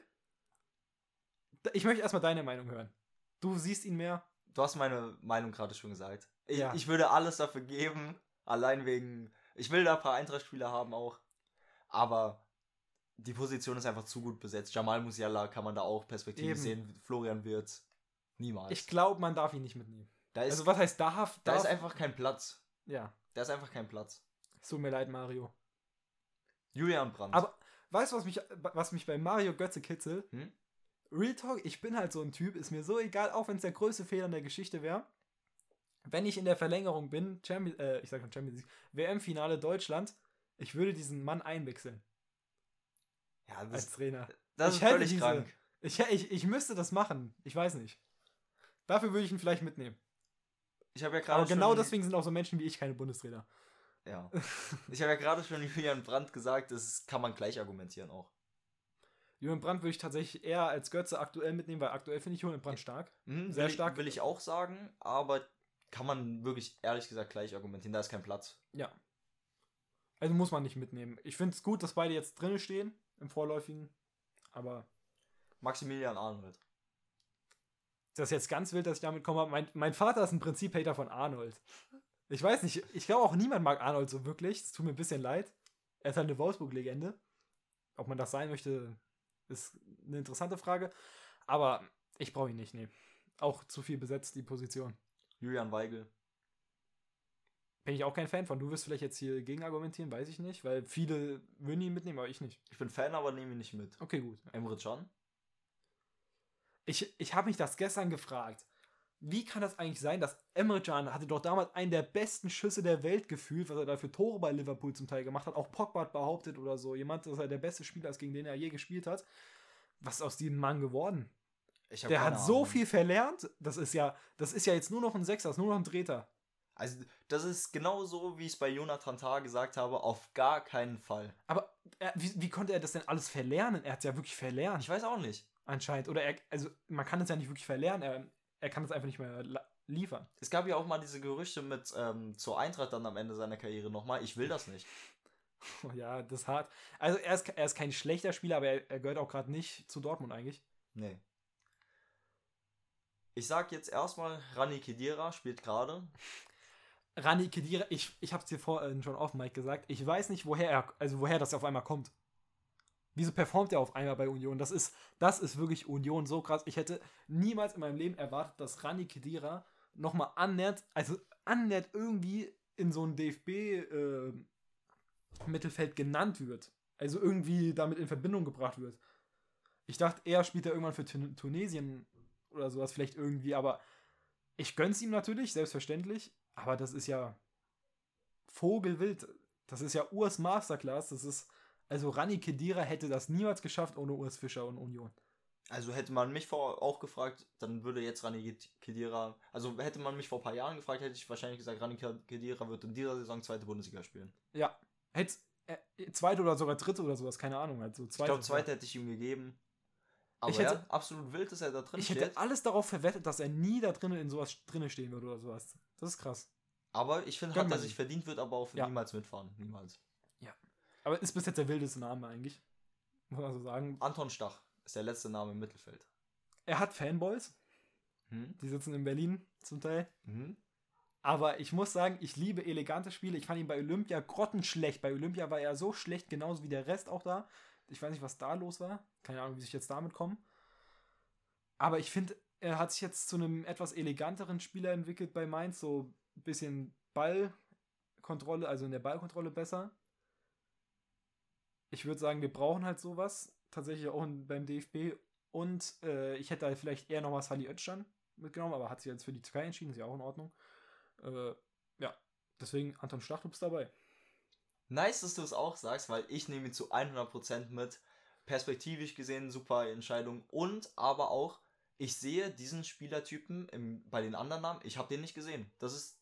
Ich möchte erstmal deine Meinung hören. Du siehst ihn mehr. Du hast meine Meinung gerade schon gesagt. Ich, Ja. ich würde alles dafür geben. Allein wegen. Ich will da ein paar Eintracht-Spieler haben auch. Aber die Position ist einfach zu gut besetzt. Jamal Musiala kann man da auch perspektivisch sehen. Florian Wirtz. Niemals. Ich glaube, man darf ihn nicht mitnehmen. ist, Also, was heißt darf? da darf ist einfach kein Platz. ja, Da ist einfach kein Platz. es tut mir leid, Mario. Julian Brandt. Aber weißt du, was mich, was mich bei Mario Götze kitzelt? Hm? Real Talk, ich bin halt so ein Typ, ist mir so egal, auch wenn es der größte Fehler in der Geschichte wäre. Wenn ich in der Verlängerung bin, Champions, äh, ich sag schon Champions League, WM-Finale Deutschland, ich würde diesen Mann einwechseln ja, als das, Trainer. das ich ist völlig diese- krank. Ich, ich, ich müsste das machen. Ich weiß nicht. Dafür würde ich ihn vielleicht mitnehmen. Ich habe ja gerade Aber genau deswegen sind auch so Menschen wie ich keine Bundestrainer. Ja. Ich habe ja gerade schon Julian Brandt gesagt, das kann man gleich argumentieren auch. Julian Brandt würde ich tatsächlich eher als Götze aktuell mitnehmen, weil aktuell finde ich Julian Brandt stark. Mhm, Sehr will stark. Ich, will ich auch sagen, aber kann man wirklich ehrlich gesagt gleich argumentieren. Da ist kein Platz. Ja. Also muss man nicht mitnehmen. Ich finde es gut, dass beide jetzt drin stehen im Vorläufigen. Aber Maximilian Arnold. das ist jetzt ganz wild, dass ich damit komme. Mein, mein Vater ist ein Prinzip-Hater von Arnold. Ich weiß nicht, ich glaube auch niemand mag Arnold so wirklich. Es tut mir ein bisschen leid. Er ist halt eine Wolfsburg-Legende. Ob man das sein möchte, ist eine interessante Frage. Aber ich brauche ihn nicht, nee. Auch zu viel besetzt, die Position. Julian Weigel. Bin ich auch kein Fan von. Du wirst vielleicht jetzt hier gegen argumentieren, weiß ich nicht, weil viele würden ihn mitnehmen, aber ich nicht. Ich bin Fan, aber nehme ihn nicht mit. Okay, gut. Emre Can. Ich, ich habe mich das gestern gefragt. Wie kann das eigentlich sein, dass Emre Can hatte doch damals einen der besten Schüsse der Welt gefühlt, was er da für Tore bei Liverpool zum Teil gemacht hat. Auch Pogba hat behauptet oder so. Jemand, dass er der beste Spieler ist, gegen den er je gespielt hat. Was ist aus diesem Mann geworden? Der hat so Ahnung. viel verlernt. Das ist ja, das ist ja jetzt nur noch ein Sechser, das ist nur noch ein Dreher. Also, das ist genauso, wie ich es bei Jonathan Tah gesagt habe, auf gar keinen Fall. Aber er, wie, wie konnte er das denn alles verlernen? Er hat es ja wirklich verlernt. Ich weiß auch nicht. anscheinend. Oder er, also man kann es ja nicht wirklich verlernen. Er, er kann es einfach nicht mehr liefern. Es gab ja auch mal diese Gerüchte mit ähm, zur Eintracht dann am Ende seiner Karriere nochmal. Ich will das nicht. Oh Ja, das ist hart. Also er ist, er ist kein schlechter Spieler, aber er, er gehört auch gerade nicht zu Dortmund eigentlich. Nee. Ich sag jetzt erstmal, Rani Kedira spielt gerade. Rani Kedira, ich, ich habe es dir vorhin schon auf Mike gesagt, ich weiß nicht, woher er, also woher das auf einmal kommt. Wieso performt er auf einmal bei Union? Das ist, das ist wirklich Union so krass. Ich hätte niemals in meinem Leben erwartet, dass Rani Kedira nochmal annähert, also annähert irgendwie in so ein DFB-Mittelfeld äh, genannt wird. Also irgendwie damit in Verbindung gebracht wird. Ich dachte, er spielt er irgendwann für Tun Tunesien oder sowas vielleicht irgendwie, aber ich gönn's ihm natürlich, selbstverständlich. Aber das ist ja Vogelwild. Das ist ja Urs Masterclass. Das ist, also Rani Kedira hätte das niemals geschafft ohne Urs Fischer und Union. Also hätte man mich vor auch gefragt, dann würde jetzt Rani Kedira, also hätte man mich vor ein paar Jahren gefragt, hätte ich wahrscheinlich gesagt, Rani Kedira wird in dieser Saison zweite Bundesliga spielen. Ja, hätte äh, zweite oder sogar dritte oder sowas, keine Ahnung. Halt so Ich zweite, glaube, zweite hätte ich ihm gegeben. Aber Ich hätte- ja, absolut wild, dass er da drin Ich steht. hätte alles darauf verwettet, dass er nie da drinnen in sowas drinne stehen würde oder sowas. Das ist krass. Aber ich finde, hat er sich verdient, wird aber auch Ja. niemals mitfahren. Niemals. Aber ist bis jetzt der wildeste Name eigentlich. Muss man so sagen. Anton Stach ist der letzte Name im Mittelfeld. er hat Fanboys, Hm? die sitzen in Berlin zum Teil. Mhm. Aber ich muss sagen, ich liebe elegante Spiele. Ich fand ihn bei Olympia grottenschlecht. Bei Olympia war er so schlecht, genauso wie der Rest auch da. Ich weiß nicht, was da los war. Keine Ahnung, wie sich jetzt damit kommen. Aber ich finde, er hat sich jetzt zu einem etwas eleganteren Spieler entwickelt bei Mainz. So ein bisschen Ballkontrolle, also in der Ballkontrolle besser. Ich würde sagen, wir brauchen halt sowas. Tatsächlich auch beim DFB. Und äh, ich hätte halt vielleicht eher noch was Özcan mitgenommen, aber hat sich jetzt für die Türkei entschieden, ist ja auch in Ordnung. Äh, ja, deswegen Anton bist dabei. Nice, dass du es auch sagst, weil ich nehme ihn zu 100% mit. Perspektivisch gesehen, super Entscheidung. Und aber auch, ich sehe diesen Spielertypen im, bei den anderen Namen, ich habe den nicht gesehen. Das ist.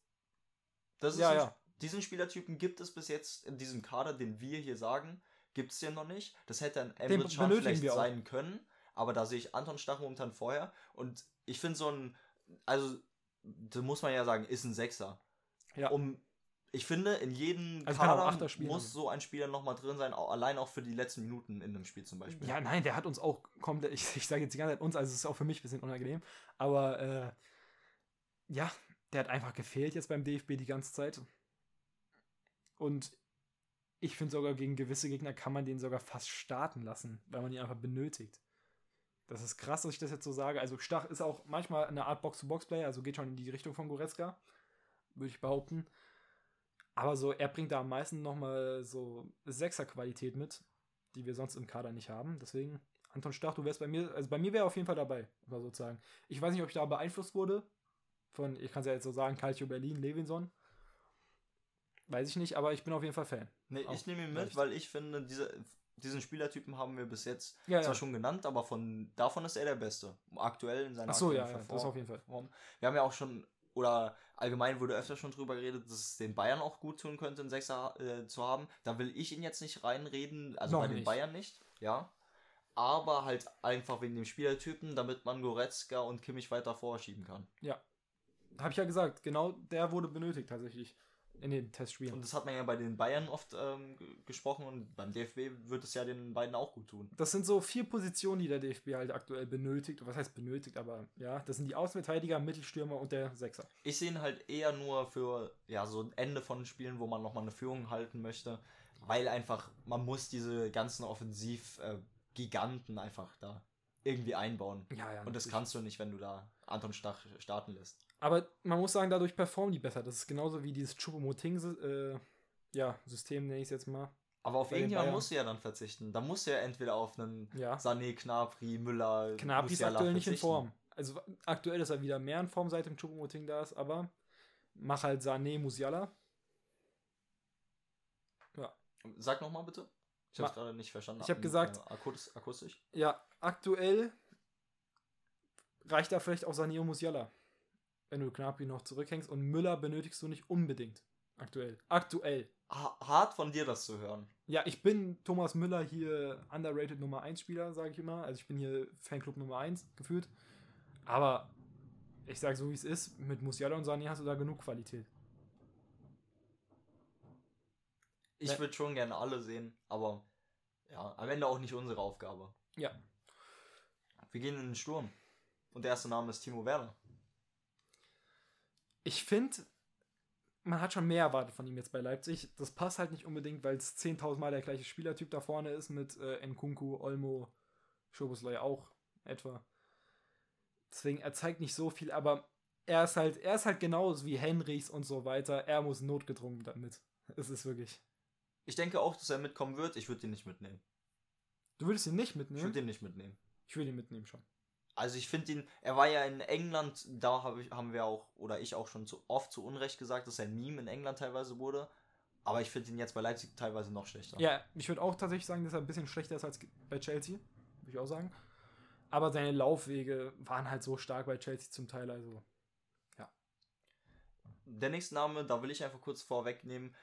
Das ist Ja, ein, ja. Diesen Spielertypen gibt es bis jetzt in diesem Kader, den wir hier sagen, gibt es den noch nicht. Das hätte ein Emre Can vielleicht sein können, aber da sehe ich Anton Stach momentan vorher. Und ich finde so ein. Also, da muss man ja sagen, ist ein Sechser. Ja. Um, ich finde, in jedem Also Kader muss aber- so ein Spieler nochmal drin sein, auch, allein auch für die letzten Minuten in einem Spiel zum Beispiel. Ja, nein, der hat uns auch komplett, ich, ich sage jetzt die ganze Zeit uns, also es ist auch für mich ein bisschen unangenehm, aber äh, ja, der hat einfach gefehlt jetzt beim DFB die ganze Zeit. Und ich finde sogar, gegen gewisse Gegner kann man den sogar fast starten lassen, weil man ihn einfach benötigt. Das ist krass, dass ich das jetzt so sage. Also Stach ist auch manchmal eine Art Box-to-Box-Player, also geht schon in die Richtung von Goretzka, würde ich behaupten. Aber so, er bringt da am meisten nochmal so Sechser-Qualität mit, die wir sonst im Kader nicht haben. Deswegen, Anton Stach, du wärst bei mir, also bei mir wäre er auf jeden Fall dabei, mal sozusagen. Ich weiß nicht, ob ich da beeinflusst wurde von, ich kann es ja jetzt so sagen, Calcio Berlin, Levinson. Weiß ich nicht, aber ich bin auf jeden Fall Fan. Nee, Auch ich nehme ihn mit, leicht. weil ich finde, diese, diesen Spielertypen haben wir bis jetzt Ja, zwar ja. schon genannt, aber von davon ist er der Beste. Aktuell in seiner Ach so, ja, ja, das auf jeden Fall. Wir haben ja auch schon, oder allgemein wurde öfter schon drüber geredet, dass es den Bayern auch gut tun könnte, einen Sechser äh, zu haben. Da will ich ihn jetzt nicht reinreden, also Noch bei den nicht. Bayern nicht, ja. Aber halt einfach wegen dem Spielertypen, damit man Goretzka und Kimmich weiter vorschieben kann. Habe ich ja gesagt, genau der wurde benötigt tatsächlich in den Testspielen. Und das hat man ja bei den Bayern oft ähm, gesprochen und beim DFB wird es ja den beiden auch gut tun. Das sind so vier Positionen, die der DFB halt aktuell benötigt. Was heißt benötigt, aber ja, das sind die Außenverteidiger, Mittelstürmer und der Sechser. Ich sehe ihn halt eher nur für ja so ein Ende von Spielen, wo man nochmal eine Führung halten möchte, weil einfach man muss diese ganzen Offensiv-Giganten einfach da irgendwie einbauen. Ja, ja. Und das natürlich. kannst du nicht, wenn du da Anton Stach starten lässt. Aber man muss sagen, dadurch performen die besser. Das ist genauso wie dieses Chupomoting äh, ja, System, nenne ich es jetzt mal. Aber auf irgendjemand musst du ja dann verzichten. Da musst du ja entweder auf einen Ja. Sané, Knapri, Müller, Knapi ist aktuell nicht in. Form. Also aktuell ist er wieder mehr in Form, seit dem Chupomoting da ist, aber mach halt Sané, Musiala. Sag nochmal bitte. Ich habe gerade nicht verstanden. Ich hab Ak- gesagt- äh, akustisch. Ja, aktuell reicht da vielleicht auch Sané und Musiala. Wenn du Knapi noch zurückhängst und Müller benötigst du nicht unbedingt. Aktuell. Aktuell. Ha hart von dir das zu hören. Ja, ich bin Thomas Müller hier underrated Nummer 1 Spieler, sage ich immer. Also ich bin hier Fanclub Nummer 1 gefühlt. Aber ich sage so wie es ist, mit Musiala und Sané hast du da genug Qualität. Ich Ja. würde schon gerne alle sehen, aber ja, am Ende auch nicht unsere Aufgabe. Ja. Wir gehen in den Sturm. Und der erste Name ist Timo Werner. Ich finde, man hat schon mehr erwartet von ihm jetzt bei Leipzig. Das passt halt nicht unbedingt, weil es 10.000 Mal der gleiche Spielertyp da vorne ist mit äh, Nkunku, Olmo, Schoboslai auch etwa. Deswegen, er zeigt nicht so viel, aber er ist halt, er ist halt genauso wie Henrichs und so weiter. Er muss notgedrungen damit. Es ist wirklich. Ich denke auch, dass er mitkommen wird. Ich würde ihn nicht mitnehmen. Du würdest ihn nicht Ich mitnehmen? würde ihn nicht mitnehmen. Ich würde ihn mitnehmen schon. Also ich finde ihn, er war ja in England, da hab ich, haben wir auch, oder ich auch schon zu oft zu Unrecht gesagt, dass er ein Meme in England teilweise wurde. Aber ich finde ihn jetzt bei Leipzig teilweise noch schlechter. Ja, ich würde auch tatsächlich sagen, dass er ein bisschen schlechter ist als bei Chelsea. Würde ich auch sagen. Aber seine Laufwege waren halt so stark bei Chelsea zum Teil. Also, Der nächste Name, da will ich einfach kurz vorwegnehmen,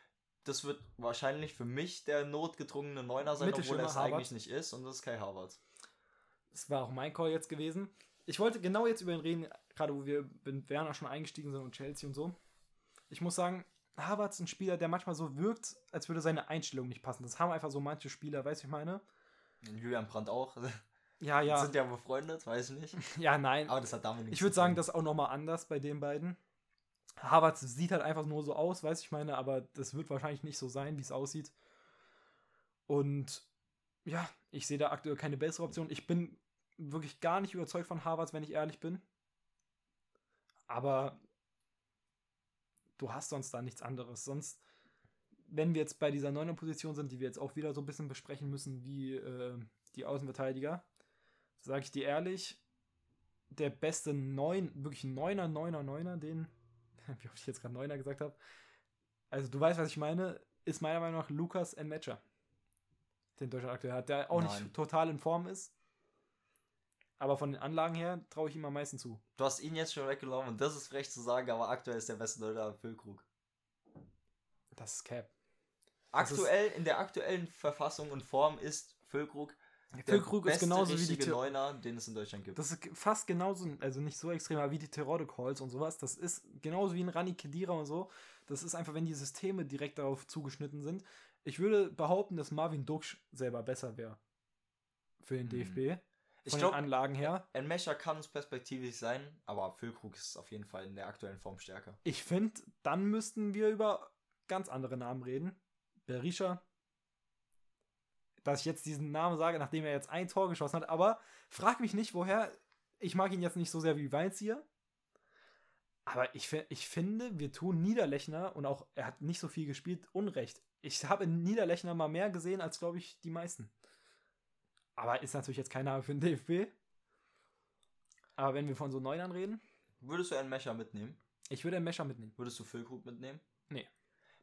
das wird wahrscheinlich für mich der notgedrungene Neuner sein, obwohl er es eigentlich nicht ist. Und das ist Kai Harvard. Das war auch mein Call jetzt gewesen. Ich wollte genau jetzt über ihn reden, gerade wo wir mit Werner schon eingestiegen sind und Chelsea und so. Ich muss sagen, Havertz ist ein Spieler, der manchmal so wirkt, als würde seine Einstellung nicht passen. Das haben einfach so manche Spieler, weißt du, ich meine? Julian Brandt auch. Ja, ja. Sind ja befreundet, weiß ich nicht. Ja, nein. Aber das hat damit nichts Ich würde sagen, das ist auch nochmal anders bei den beiden. Harvard sieht halt einfach nur so aus, weiß ich meine, aber das wird wahrscheinlich nicht so sein, wie es aussieht. Und ja, ich sehe da aktuell keine bessere Option. Ich bin wirklich gar nicht überzeugt von Harvards, wenn ich ehrlich bin. Aber du hast sonst da nichts anderes. Sonst, wenn wir jetzt bei dieser neuen Position sind, die wir jetzt auch wieder so ein bisschen besprechen müssen, wie äh, die Außenverteidiger, sage ich dir ehrlich, der beste Neun, wirklich Neuner, Neuner, Neuner, den, wie oft ich jetzt gerade Neuner gesagt habe, also du weißt, was ich meine, ist meiner Meinung nach Lukas Matcher, den Deutschland aktuell hat, der auch Nein. nicht total in Form ist. Aber von den Anlagen her traue ich ihm am meisten zu. Du hast ihn jetzt schon weggenommen und das ist frech zu sagen, aber aktuell ist der beste Deutscher Füllkrug. Das ist Cap. Das ist- Aktuell, in der aktuellen Verfassung und Form ist Füllkrug der Füllkrug ist genauso wie die Neuner, den es in Deutschland gibt. Das ist fast genauso, also nicht so extrem, aber wie die Terode Calls und sowas. Das ist genauso wie ein Rani Kedira und so. Das ist einfach, wenn die Systeme direkt darauf zugeschnitten sind. Ich würde behaupten, dass Marvin Duksch selber besser wäre für den Mhm. DFB. ich Von glaube, den Anlagen her. ein Mescher kann es perspektivisch sein, aber Füllkrug ist auf jeden Fall in der aktuellen Form stärker. Ich finde, dann müssten wir über ganz andere Namen reden. Berisha. Dass ich jetzt diesen Namen sage, nachdem er jetzt ein Tor geschossen hat, aber frag mich nicht, woher. Ich mag ihn jetzt nicht so sehr wie Weinzier. Aber ich, ich finde, wir tun Niederlechner und auch er hat nicht so viel gespielt, Unrecht. Ich habe Niederlechner mal mehr gesehen als, glaube ich, die meisten. Aber ist natürlich jetzt kein Name für den DFB. Aber wenn wir von so Neunern reden, Würdest du einen Mescher mitnehmen? ich würde einen Mescher mitnehmen. Würdest du Füllkrug mitnehmen? Nee.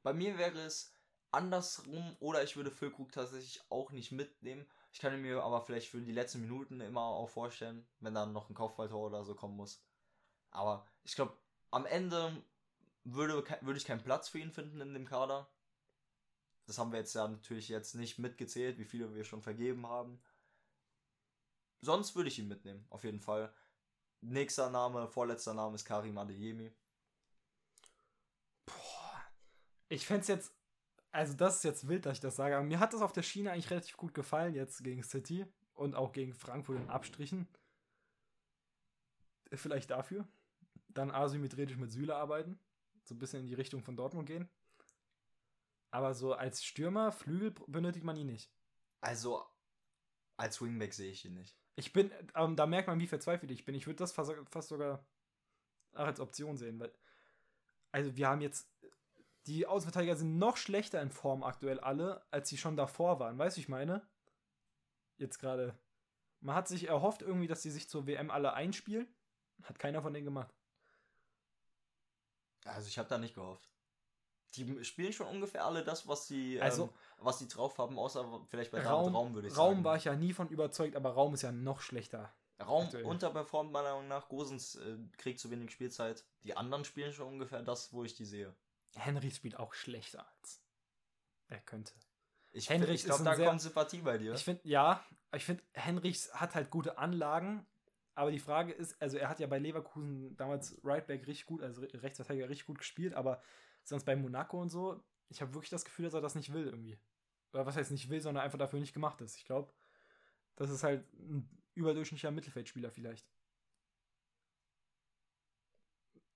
Bei mir wäre es andersrum oder ich würde Füllkrug tatsächlich auch nicht mitnehmen. Ich kann mir aber vielleicht für die letzten Minuten immer auch vorstellen, wenn dann noch ein Kopfballtor oder so kommen muss. Aber ich glaube, am Ende würde, würde ich keinen Platz für ihn finden in dem Kader. Das haben wir jetzt ja natürlich jetzt nicht mitgezählt, wie viele wir schon vergeben haben. Sonst würde ich ihn mitnehmen, auf jeden Fall. Nächster Name, vorletzter Name ist Karim Adeyemi. Boah. Ich fände es jetzt, also das ist jetzt wild, dass ich das sage, aber mir hat das auf der Schiene eigentlich relativ gut gefallen, jetzt gegen City und auch gegen Frankfurt in Abstrichen. Vielleicht dafür. Dann asymmetrisch mit Süle arbeiten. So ein bisschen in die Richtung von Dortmund gehen. Aber so als Stürmer, Flügel benötigt man ihn nicht. Also, als Wingback sehe ich ihn nicht. Ich bin, ähm, da merkt man, wie verzweifelt ich bin. Ich würde das fast, fast sogar auch als Option sehen, weil, also wir haben jetzt, die Außenverteidiger sind noch schlechter in Form aktuell alle, als sie schon davor waren. Weißt du, ich meine? Jetzt gerade. Man hat sich erhofft irgendwie, dass sie sich zur WM alle einspielen. Hat keiner von denen gemacht. Also ich habe da nicht gehofft. Die spielen schon ungefähr alle das, was sie, Also- ähm, was sie drauf haben, außer vielleicht bei Raum, Raum, Raum würde ich Raum sagen. war ich ja nie von überzeugt, aber Raum ist ja noch schlechter. Raum aktuell. unterperformt meiner Meinung nach. Gosens äh, kriegt zu wenig Spielzeit. Die anderen spielen schon ungefähr das, wo ich die sehe. Henry spielt auch schlechter als er könnte. Ich, Henrich ich glaube, da sehr- kommt Sympathie bei dir. Ich finde, ja, ich finde, Henrichs hat halt gute Anlagen, aber die Frage ist, also er hat ja bei Leverkusen damals Rightback richtig gut, also Re- Rechtsverteidiger richtig gut gespielt, aber sonst bei Monaco und so, ich habe wirklich das Gefühl, dass er das nicht will irgendwie. Oder was heißt nicht will, sondern einfach dafür nicht gemacht ist. Ich glaube, das ist halt ein überdurchschnittlicher Mittelfeldspieler vielleicht.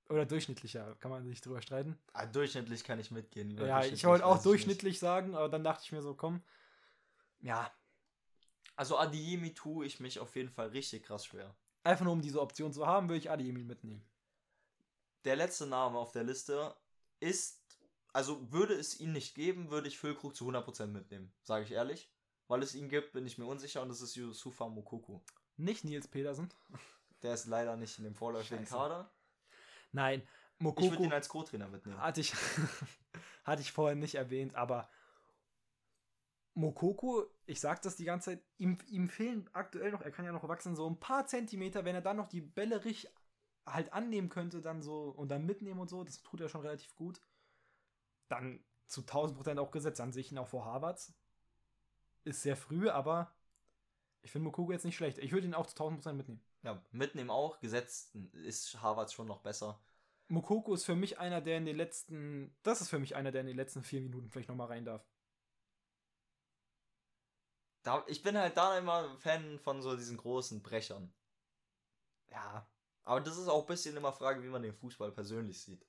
Oder durchschnittlicher, kann man sich drüber streiten. ah, durchschnittlich kann ich mitgehen. Ja, ich wollte auch nicht. durchschnittlich sagen, aber dann dachte ich mir so, komm, ja, Also Adiemi tue ich mich auf jeden Fall richtig krass schwer. Einfach nur um diese Option zu haben, würde ich Adiemi mitnehmen. Der letzte Name auf der Liste ist, also würde es ihn nicht geben, würde ich Füllkrug zu 100% mitnehmen, sage ich ehrlich. Weil es ihn gibt, bin ich mir unsicher und das ist Yusufa Mokoku. Nicht Nils Petersen. Der ist leider nicht in dem vorläufigen. Kader. Nein, Ich würde Mokoku ihn als Co-Trainer mitnehmen. hatte ich, hatte ich vorhin nicht erwähnt, aber Mokoku, ich sag das die ganze Zeit, ihm, ihm fehlen aktuell noch, er kann ja noch wachsen, so ein paar Zentimeter, wenn er dann noch die Bälle richtig halt annehmen könnte, dann so und dann mitnehmen und so, das tut er schon relativ gut. Dann zu 1000 Prozent auch gesetzt, an sich ihn auch vor Harvards. Ist sehr früh, aber ich finde Mokoku jetzt nicht schlecht. Ich würde ihn auch zu 1000 Prozent mitnehmen. Ja, mitnehmen auch. Gesetzt ist Harvard schon noch besser. Mokoko ist für mich einer, der in den letzten, das ist für mich einer, der in den letzten vier Minuten vielleicht nochmal rein darf. Da, ich bin halt da immer Fan von so diesen großen Brechern. Ja. Aber das ist auch ein bisschen immer Frage, wie man den Fußball persönlich sieht.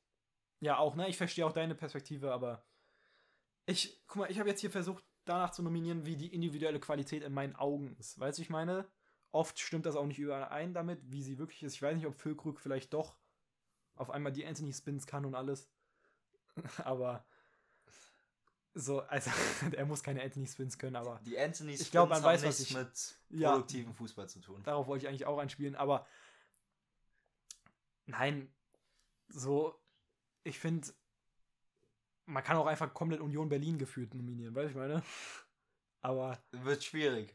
Ja, auch, ne? Ich verstehe auch deine Perspektive, aber ich, guck mal, ich habe jetzt hier versucht, danach zu nominieren, wie die individuelle Qualität in meinen Augen ist. Weißt du, ich meine, oft stimmt das auch nicht überein damit, wie sie wirklich ist. Ich weiß nicht, ob Füllkrug vielleicht doch auf einmal die Anthony Spins kann und alles. aber so, also, er muss keine Anthony Spins können, aber Die Anthony Ich glaub, man haben weiß, was nichts ich- mit Ja. produktivem Fußball zu tun. darauf wollte ich eigentlich auch anspielen, aber nein, so, ich finde, man kann auch einfach komplett Union Berlin geführt nominieren, weißt du, ich meine? Aber Wird schwierig.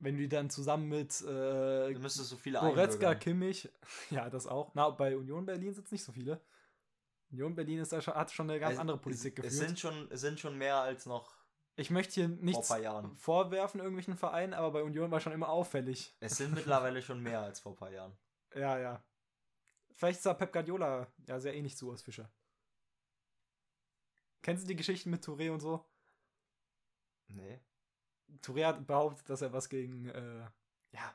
wenn du dann zusammen mit äh, Du müsstest so viele Goretzka. Kimmich, ja, das auch. Na, bei Union Berlin sind es nicht so viele. Union Berlin ist da schon, hat schon eine ganz Es- andere Politik geführt. Es sind schon, es sind schon mehr als noch ich möchte hier nichts paar Jahren. vorwerfen, irgendwelchen Vereinen, aber bei Union war schon immer auffällig. Es sind mittlerweile schon mehr als vor ein paar Jahren. Ja, ja. Vielleicht sah Pep Guardiola ja sehr ähnlich zu Urs Fischer. Kennst du die Geschichten mit Touré und so? Nee. Touré hat behauptet, dass er was gegen äh, ja,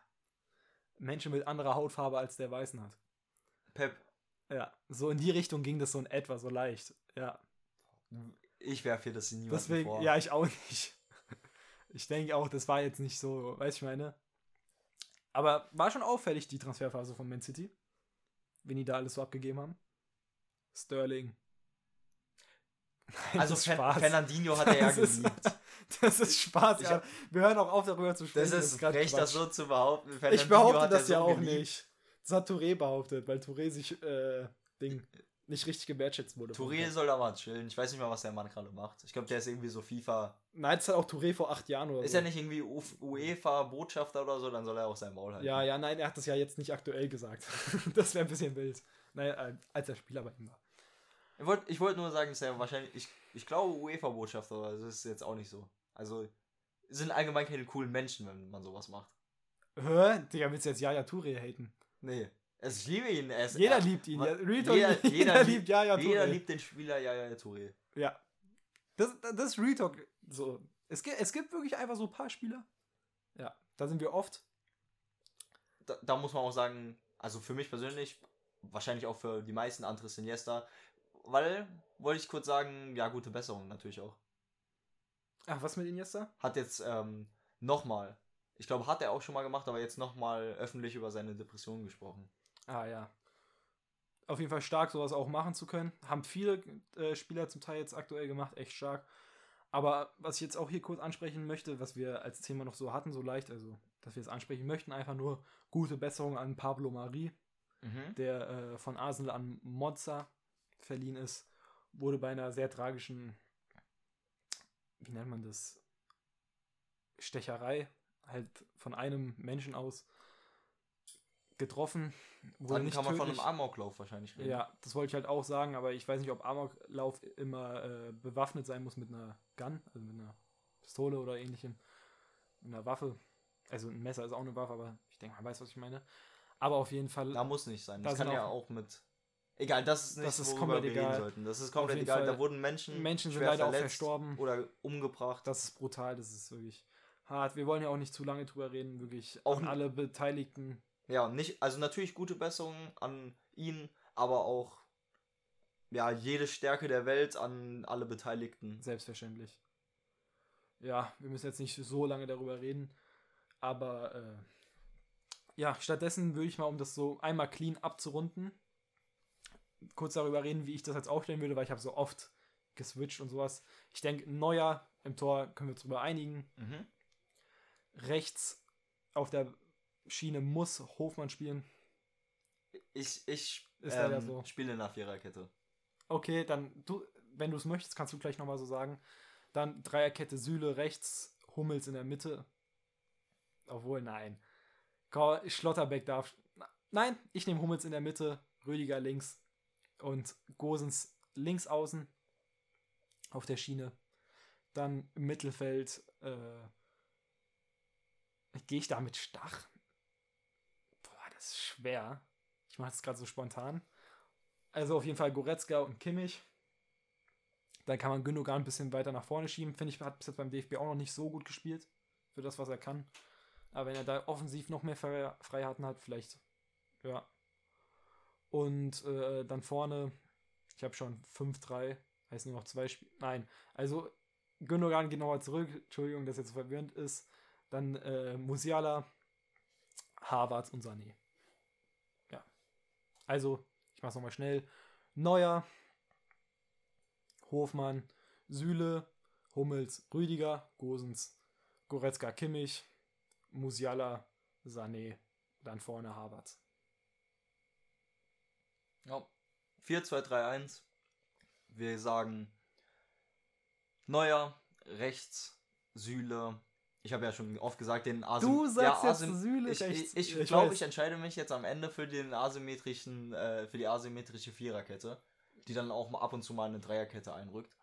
Menschen mit anderer Hautfarbe als der Weißen hat. Pep, Ja, so in die Richtung ging das so in etwa, so leicht. Ja, ich werfe hier das in niemanden deswegen, vor. ja, ich auch nicht. Ich denke auch, das war jetzt nicht so, weißt du, ich meine. Aber war schon auffällig, die Transferphase von Man City. Wenn die da alles so abgegeben haben. Sterling. Nein, Also das ist Fer Spaß. Fernandinho hat er ja Das ist- geliebt. Das ist Spaß, Ich ja. Wir hören auch auf, darüber zu sprechen. Das ist grad frech, das so zu behaupten. Ich Fernandinho behaupte hat er das ja so auch geliebt. nicht. Das hat Touré behauptet, weil Touré sich äh, Ding, nicht richtig gewertschätzt wurde. Touré soll da mal chillen. Ich weiß nicht mal, was der Mann gerade macht. Ich glaube, der ist irgendwie so FIFA. Nein, das hat auch Touré vor acht Jahren oder Ist so. er nicht irgendwie UEFA-Botschafter oder so? Dann soll er auch sein Maul halten. Ja, ja, nein, er hat das ja jetzt nicht aktuell gesagt. das wäre ein bisschen wild. Naja, äh, als er Spieler bei ihm war. Ich wollte wollt nur sagen, dass er wahrscheinlich. Ich, ich glaube, UEFA-Botschafter, aber das ist jetzt auch nicht so. Also, sind allgemein keine coolen Menschen, wenn man sowas macht. Hä? Digga, willst du jetzt Yaya Touré haten? Nee. Also, ich liebe ihn. Er ist, Jeder er, liebt ihn. Ja, Real Talk, jeder- jeder, jeder liebt Yaya Jeder Touré. liebt den Spieler Yaya Touré. Ja. Das, das ist Real Talk. So. Es, gibt, es gibt wirklich einfach so ein paar Spieler. Ja, da sind wir oft. Da, da muss man auch sagen, also für mich persönlich, wahrscheinlich auch für die meisten Andres Iniesta, weil, wollte ich kurz sagen, ja, gute Besserung natürlich auch. Ach, was mit Iniesta? Hat jetzt ähm, nochmal, ich glaube, hat er auch schon mal gemacht, aber jetzt nochmal öffentlich über seine Depression gesprochen. Ah, ja. Auf jeden Fall stark, sowas auch machen zu können. Haben viele äh, Spieler zum Teil jetzt aktuell gemacht, echt stark. Aber was ich jetzt auch hier kurz ansprechen möchte, was wir als Thema noch so hatten, so leicht, also, dass wir es ansprechen möchten, einfach nur gute Besserung an Pablo Mari, Mhm. der äh, von Arsenal an Monza verliehen ist, wurde bei einer sehr tragischen, wie nennt man das, Stecherei, halt von einem Menschen aus getroffen. Wurde Dann nicht kann man von einem tödlich. Amoklauf wahrscheinlich reden. Ja, das wollte ich halt auch sagen, aber ich weiß nicht, ob Amoklauf immer äh, bewaffnet sein muss mit einer Gun, also mit einer Pistole oder ähnlichem. Mit einer Waffe. Also ein Messer ist auch eine Waffe, aber ich denke, man weiß, was ich meine. Aber auf jeden Fall. Da muss nicht sein. Da Das kann ja auch- auch mit. Egal, das ist nicht, Das ist worüber komplett wir egal. reden sollten. Das ist komplett egal. Fall- Da wurden Menschen, Menschen sind leider auch verstorben. oder umgebracht. Das ist brutal, das ist wirklich hart. Wir wollen ja auch nicht zu lange drüber reden, wirklich Auch an alle Beteiligten. Ja, nicht, also natürlich gute Besserung an ihn, aber auch ja, jede Stärke der Welt an alle Beteiligten. Selbstverständlich. Ja, wir müssen jetzt nicht so lange darüber reden. Aber äh, ja, stattdessen würde ich mal, um das so einmal clean abzurunden, kurz darüber reden, wie ich das jetzt aufstellen würde, weil ich habe so oft geswitcht und sowas. Ich denke, Neuer im Tor können wir uns drüber einigen. Mhm. Rechts auf der Schiene muss Hofmann spielen. Ich, ich ähm, so. spiele der Viererkette. Okay, dann du, wenn du es möchtest, kannst du gleich nochmal so sagen. Dann Dreierkette Süle rechts, Hummels in der Mitte. Obwohl, nein. Schlotterbeck darf. Nein, ich nehme Hummels in der Mitte, Rüdiger links und Gosens links außen auf der Schiene. Dann im Mittelfeld äh, gehe ich da mit Stach. Boah, das ist schwer. Ich mache das gerade so spontan. Also auf jeden Fall Goretzka und Kimmich. Dann kann man Gündogan ein bisschen weiter nach vorne schieben. Finde ich, hat bis jetzt beim DFB auch noch nicht so gut gespielt. für das, was er kann. Aber wenn er da offensiv noch mehr Fre Freiheiten hat, vielleicht, ja. Und äh, dann vorne, ich habe schon 5-3, heißt nur noch zwei Spiele. Nein, also Gündogan geht nochmal zurück. Entschuldigung, dass jetzt so verwirrend ist. Dann äh, Musiala, Harvards und Sané. Ja. Also, ich mach's nochmal schnell. Neuer, Hofmann, Süle, Hummels, Rüdiger, Gosens, Goretzka, Kimmich, Musiala, Sané, dann vorne Harvards. Ja. 4, 2, 3, 1. Wir sagen Neuer, rechts, Süle. Ich habe ja schon oft gesagt, den Asym Du sagst ja, jetzt Asym ich, rechts. Ich, ich glaube, ich entscheide mich jetzt am Ende für den asymmetrischen, äh, für die asymmetrische Viererkette, die dann auch mal ab und zu mal eine Dreierkette einrückt.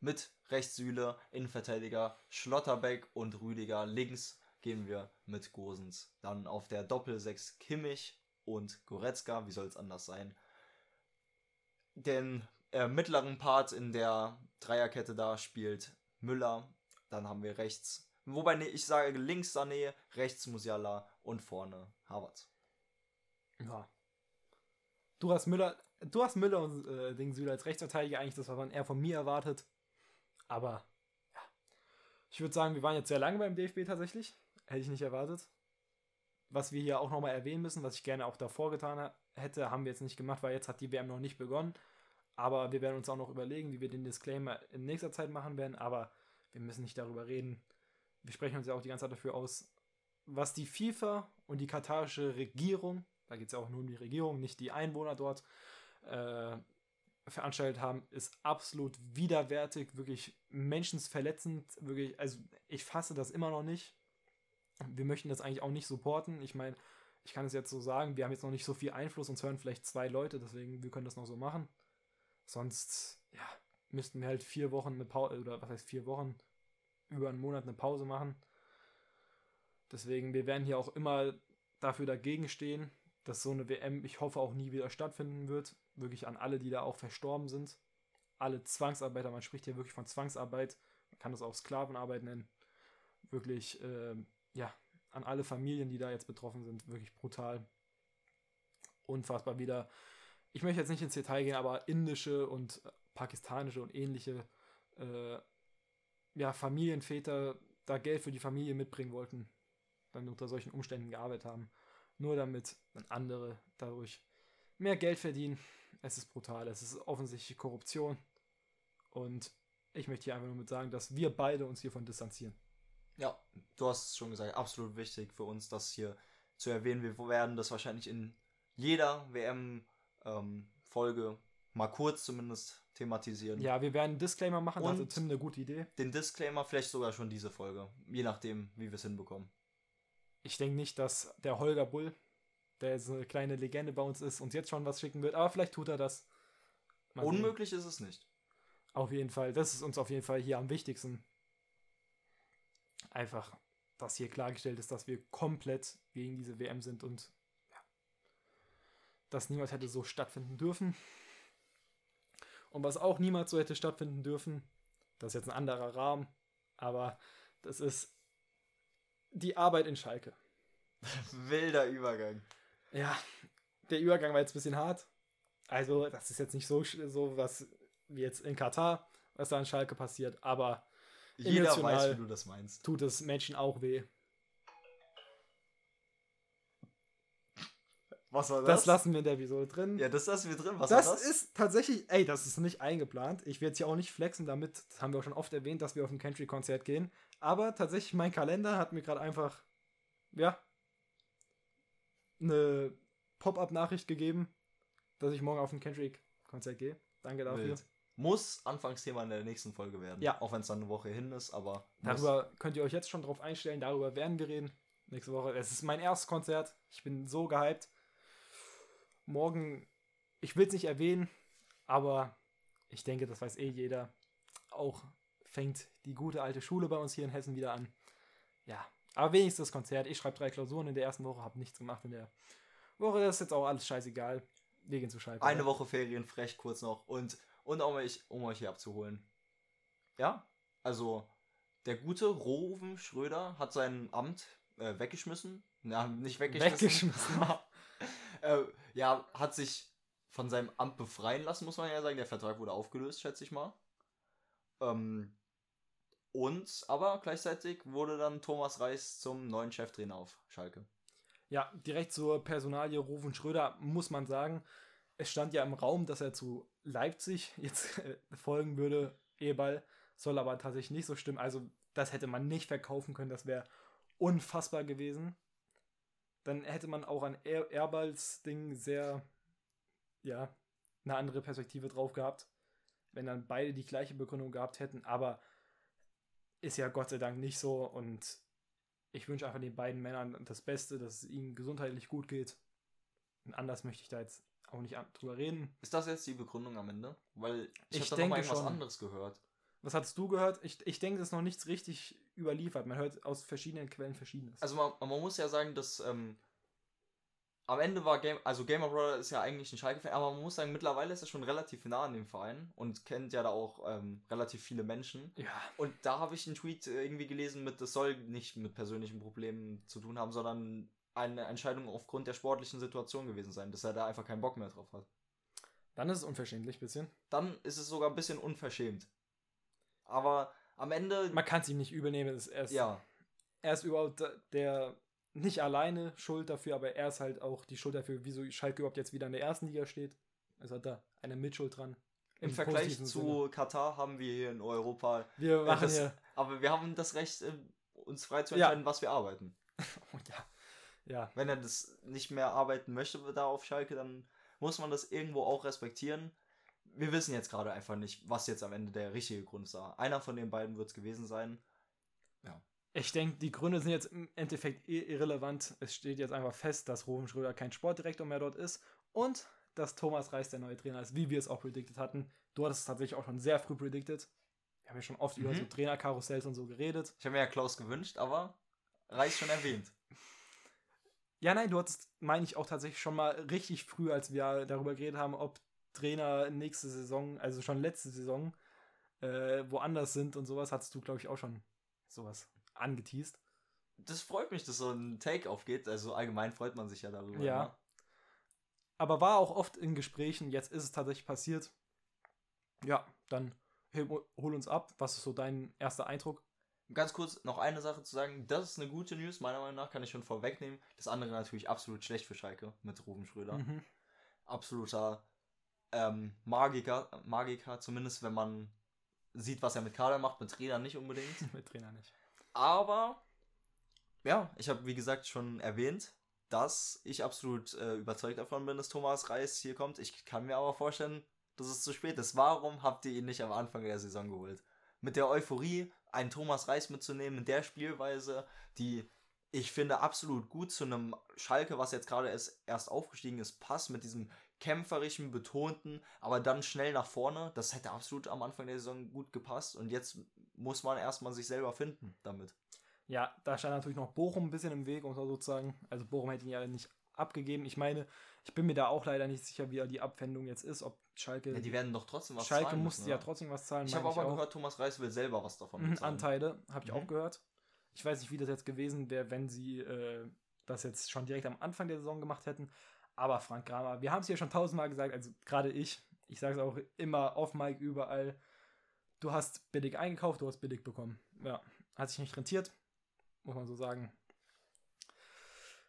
Mit rechts Süle, Innenverteidiger, Schlotterbeck und Rüdiger. Links gehen wir mit Gosens. Dann auf der Doppel-6 Kimmich und Goretzka. Wie soll es anders sein? Den äh, mittleren Part in der Dreierkette da spielt Müller. Dann haben wir rechts, wobei nee, ich sage links Sané, rechts Musiala und vorne Harvard. Ja. Du hast Müller, du hast Müller und äh, den Süle als Rechtsverteidiger eigentlich das, was man eher von mir erwartet. Aber ja. Ich würde sagen, wir waren jetzt sehr lange beim DFB tatsächlich. Hätte ich nicht erwartet. Was wir hier auch nochmal erwähnen müssen, was ich gerne auch davor getan hätte, haben wir jetzt nicht gemacht, weil jetzt hat die WM noch nicht begonnen. Aber wir werden uns auch noch überlegen, wie wir den Disclaimer in nächster Zeit machen werden. Aber wir müssen nicht darüber reden. Wir sprechen uns ja auch die ganze Zeit dafür aus, was die FIFA und die katarische Regierung, da geht es ja auch nur um die Regierung, nicht die Einwohner dort, äh, veranstaltet haben, ist absolut widerwärtig, wirklich menschensverletzend, wirklich, also ich fasse das immer noch nicht. Wir möchten das eigentlich auch nicht supporten. Ich meine, ich kann es jetzt so sagen, wir haben jetzt noch nicht so viel Einfluss, uns hören vielleicht zwei Leute, deswegen wir können das noch so machen. Sonst, ja, müssten wir halt vier Wochen eine Pause, oder was heißt vier Wochen, über einen Monat eine Pause machen. Deswegen, wir werden hier auch immer dafür dagegen stehen, dass so eine WM, ich hoffe, auch nie wieder stattfinden wird. Wirklich an alle, die da auch verstorben sind. Alle Zwangsarbeiter, man spricht hier wirklich von Zwangsarbeit, man kann das auch Sklavenarbeit nennen. Wirklich, äh, ja, an alle Familien, die da jetzt betroffen sind, wirklich brutal. Unfassbar wieder ich möchte jetzt nicht ins Detail gehen, aber indische und pakistanische und ähnliche äh, ja, Familienväter da Geld für die Familie mitbringen wollten, dann unter solchen Umständen gearbeitet haben. Nur damit dann andere dadurch mehr Geld verdienen. Es ist brutal, es ist offensichtlich Korruption. Und ich möchte hier einfach nur mit sagen, dass wir beide uns hiervon distanzieren. Ja, du hast es schon gesagt, absolut wichtig für uns, das hier zu erwähnen. Wir werden das wahrscheinlich in jeder WM ähm, mal kurz zumindest thematisieren. Ja, wir werden einen Disclaimer machen, Und also Tim eine gute Idee. Den Disclaimer vielleicht sogar schon diese Folge, je nachdem, wie wir es hinbekommen. Ich denke nicht, dass der Holger Bull, der jetzt eine kleine Legende bei uns ist, uns jetzt schon was schicken wird, aber vielleicht tut er das. Mal Unmöglich sehen. ist es nicht. Auf jeden Fall, das ist uns auf jeden Fall hier am wichtigsten. Einfach, dass hier klargestellt ist, dass wir komplett gegen diese WM sind und das niemals hätte so stattfinden dürfen. Und was auch niemals so hätte stattfinden dürfen, das ist jetzt ein anderer Rahmen, aber das ist die Arbeit in Schalke. Wilder Übergang. Ja, der Übergang war jetzt ein bisschen hart. Also, das ist jetzt nicht so, so was wie jetzt in Katar, was da in Schalke passiert, aber jeder weiß, wie du das meinst. Tut es Menschen auch weh. Was war das? Das lassen wir in der Episode drin. Ja, das lassen wir drin. Was das, war das ist tatsächlich, ey, das ist nicht eingeplant. Ich werde es ja auch nicht flexen damit. Das haben wir auch schon oft erwähnt, dass wir auf ein Country-Konzert gehen. Aber tatsächlich, mein Kalender hat mir gerade einfach, ja, eine Pop-up-Nachricht gegeben, dass ich morgen auf ein Country-Konzert gehe. Danke dafür. Wild. Muss Anfangsthema in der nächsten Folge werden. Ja. Auch wenn es dann eine Woche hin ist, aber. Darüber muss. könnt ihr euch jetzt schon drauf einstellen. Darüber werden wir reden. Nächste Woche. Es ist mein erstes Konzert. Ich bin so gehypt morgen, ich will es nicht erwähnen, aber ich denke, das weiß eh jeder. Auch fängt die gute alte Schule bei uns hier in Hessen wieder an. Ja, aber wenigstens das Konzert. Ich schreibe drei Klausuren in der ersten Woche, habe nichts gemacht in der Woche. Das ist jetzt auch alles scheißegal. Wir gehen zu Schalke. Eine? Woche Ferien, frech kurz noch. Und, und um, euch, um euch hier abzuholen. Ja, also der gute Roven Schröder hat sein Amt äh, weggeschmissen. Na, nicht weggeschmissen. Weggeschmissen. äh, ja, hat sich von seinem Amt befreien lassen, muss man ja sagen. Der Vertrag wurde aufgelöst, schätze ich mal. Ähm, und aber gleichzeitig wurde dann Thomas Reis zum neuen Cheftrainer auf Schalke. Ja, direkt zur Personalie Rufen Schröder muss man sagen, es stand ja im Raum, dass er zu Leipzig jetzt äh, folgen würde. Ebal soll aber tatsächlich nicht so stimmen. Also, das hätte man nicht verkaufen können. Das wäre unfassbar gewesen. Dann hätte man auch an er Erbals Ding sehr, ja, eine andere Perspektive drauf gehabt, wenn dann beide die gleiche Begründung gehabt hätten. Aber ist ja Gott sei Dank nicht so und ich wünsche einfach den beiden Männern das Beste, dass es ihnen gesundheitlich gut geht. Und anders möchte ich da jetzt auch nicht drüber reden. Ist das jetzt die Begründung am Ende? Weil ich, ich habe da noch mal irgendwas schon. anderes gehört. Was hast du gehört? Ich, ich denke, es ist noch nichts richtig überliefert. Man hört aus verschiedenen Quellen verschiedenes. Also man, man muss ja sagen, dass ähm, am Ende war Game, also Gamer Brother ist ja eigentlich ein Schalke-Fan, aber man muss sagen, mittlerweile ist er schon relativ nah an dem Verein und kennt ja da auch ähm, relativ viele Menschen. ja, Und da habe ich einen Tweet äh, irgendwie gelesen mit, das soll nicht mit persönlichen Problemen zu tun haben, sondern eine Entscheidung aufgrund der sportlichen Situation gewesen sein, dass er da einfach keinen Bock mehr drauf hat. dann ist es unverständlich ein bisschen. Dann ist es sogar ein bisschen unverschämt. Aber am Ende, Man kann es ihm nicht übernehmen. Es- Er ist, ja, er ist überhaupt der nicht alleine schuld dafür, aber er ist halt auch die Schuld dafür, wieso Schalke überhaupt jetzt wieder in der ersten Liga steht. Es hat da eine Mitschuld dran. im Im Vergleich zu Sinne. Katar haben wir hier in Europa Wir machen das, hier. aber wir haben das Recht, äh, uns frei zu Ja. entscheiden, was wir arbeiten. Oh, ja. Ja, Wenn er das nicht mehr arbeiten möchte da auf Schalke, dann muss man das irgendwo auch respektieren. Wir wissen jetzt gerade einfach nicht, was jetzt am Ende der richtige Grund ist. Einer von den beiden wird es gewesen sein. Ich denke, die Gründe sind jetzt im Endeffekt eh irrelevant. Es steht jetzt einfach fest, dass Ruben Schröder kein Sportdirektor mehr dort ist und dass Thomas Reis der neue Trainer ist, wie wir es auch prediktet hatten. Du hattest es tatsächlich auch schon sehr früh prediktet. Wir haben ja schon oft über Mhm. so Trainerkarussells und so geredet. Ich habe mir ja Klaus gewünscht, aber Reis schon erwähnt. Ja, nein, du hattest, meine ich, auch tatsächlich schon mal richtig früh, als wir darüber geredet haben, ob Trainer nächste Saison, also schon letzte Saison, äh, woanders sind und sowas, hattest du, glaube ich, auch schon sowas angeteased. Das freut mich, dass so ein Take aufgeht. Also allgemein freut man sich ja darüber. Ja. ne? aber war auch oft in Gesprächen. Jetzt ist es tatsächlich passiert. Ja, dann hol hol uns ab. Was ist so dein erster Eindruck? Ganz kurz noch eine Sache zu sagen. Das ist eine gute News, meiner Meinung nach, kann ich schon vorwegnehmen. Das andere natürlich absolut schlecht für Schalke mit Ruben Schröder. Mhm. absoluter ähm, Magiker, Magiker, zumindest wenn man sieht, was er mit Kader macht, mit Trainer nicht unbedingt. Mit Trainer nicht. Aber ja, ich habe wie gesagt schon erwähnt, dass ich absolut äh, überzeugt davon bin, dass Thomas Reis hier kommt. Ich kann mir aber vorstellen, dass es zu spät ist. Warum habt ihr ihn nicht am Anfang der Saison geholt? Mit der Euphorie, einen Thomas Reis mitzunehmen, in der Spielweise, die ich finde absolut gut zu einem Schalke, was jetzt gerade erst, erst aufgestiegen ist, passt mit diesem kämpferischen, betonten, aber dann schnell nach vorne. Das hätte absolut am Anfang der Saison gut gepasst und jetzt muss man erstmal sich selber finden damit. Ja, da stand natürlich noch Bochum ein bisschen im Weg, um es mal so zu sagen. Also Bochum hätte ihn ja nicht abgegeben. Ich meine, ich bin mir da auch leider nicht sicher, wie die Abwendung jetzt ist, ob Schalke. Ja, die werden doch trotzdem was Schalke zahlen musste müssen, ja oder? trotzdem was zahlen. Ich habe aber auch. gehört, Thomas Reis will selber was davon Mhm, bezahlen. Anteile, habe ich Mhm. auch gehört. Ich weiß nicht, wie das jetzt gewesen wäre, wenn sie äh, das jetzt schon direkt am Anfang der Saison gemacht hätten. Aber Frank Kramer, wir haben es hier schon tausendmal gesagt, also gerade ich, ich sage es auch immer auf Mike überall, du hast billig eingekauft, du hast billig bekommen. Ja, hat sich nicht rentiert, muss man so sagen.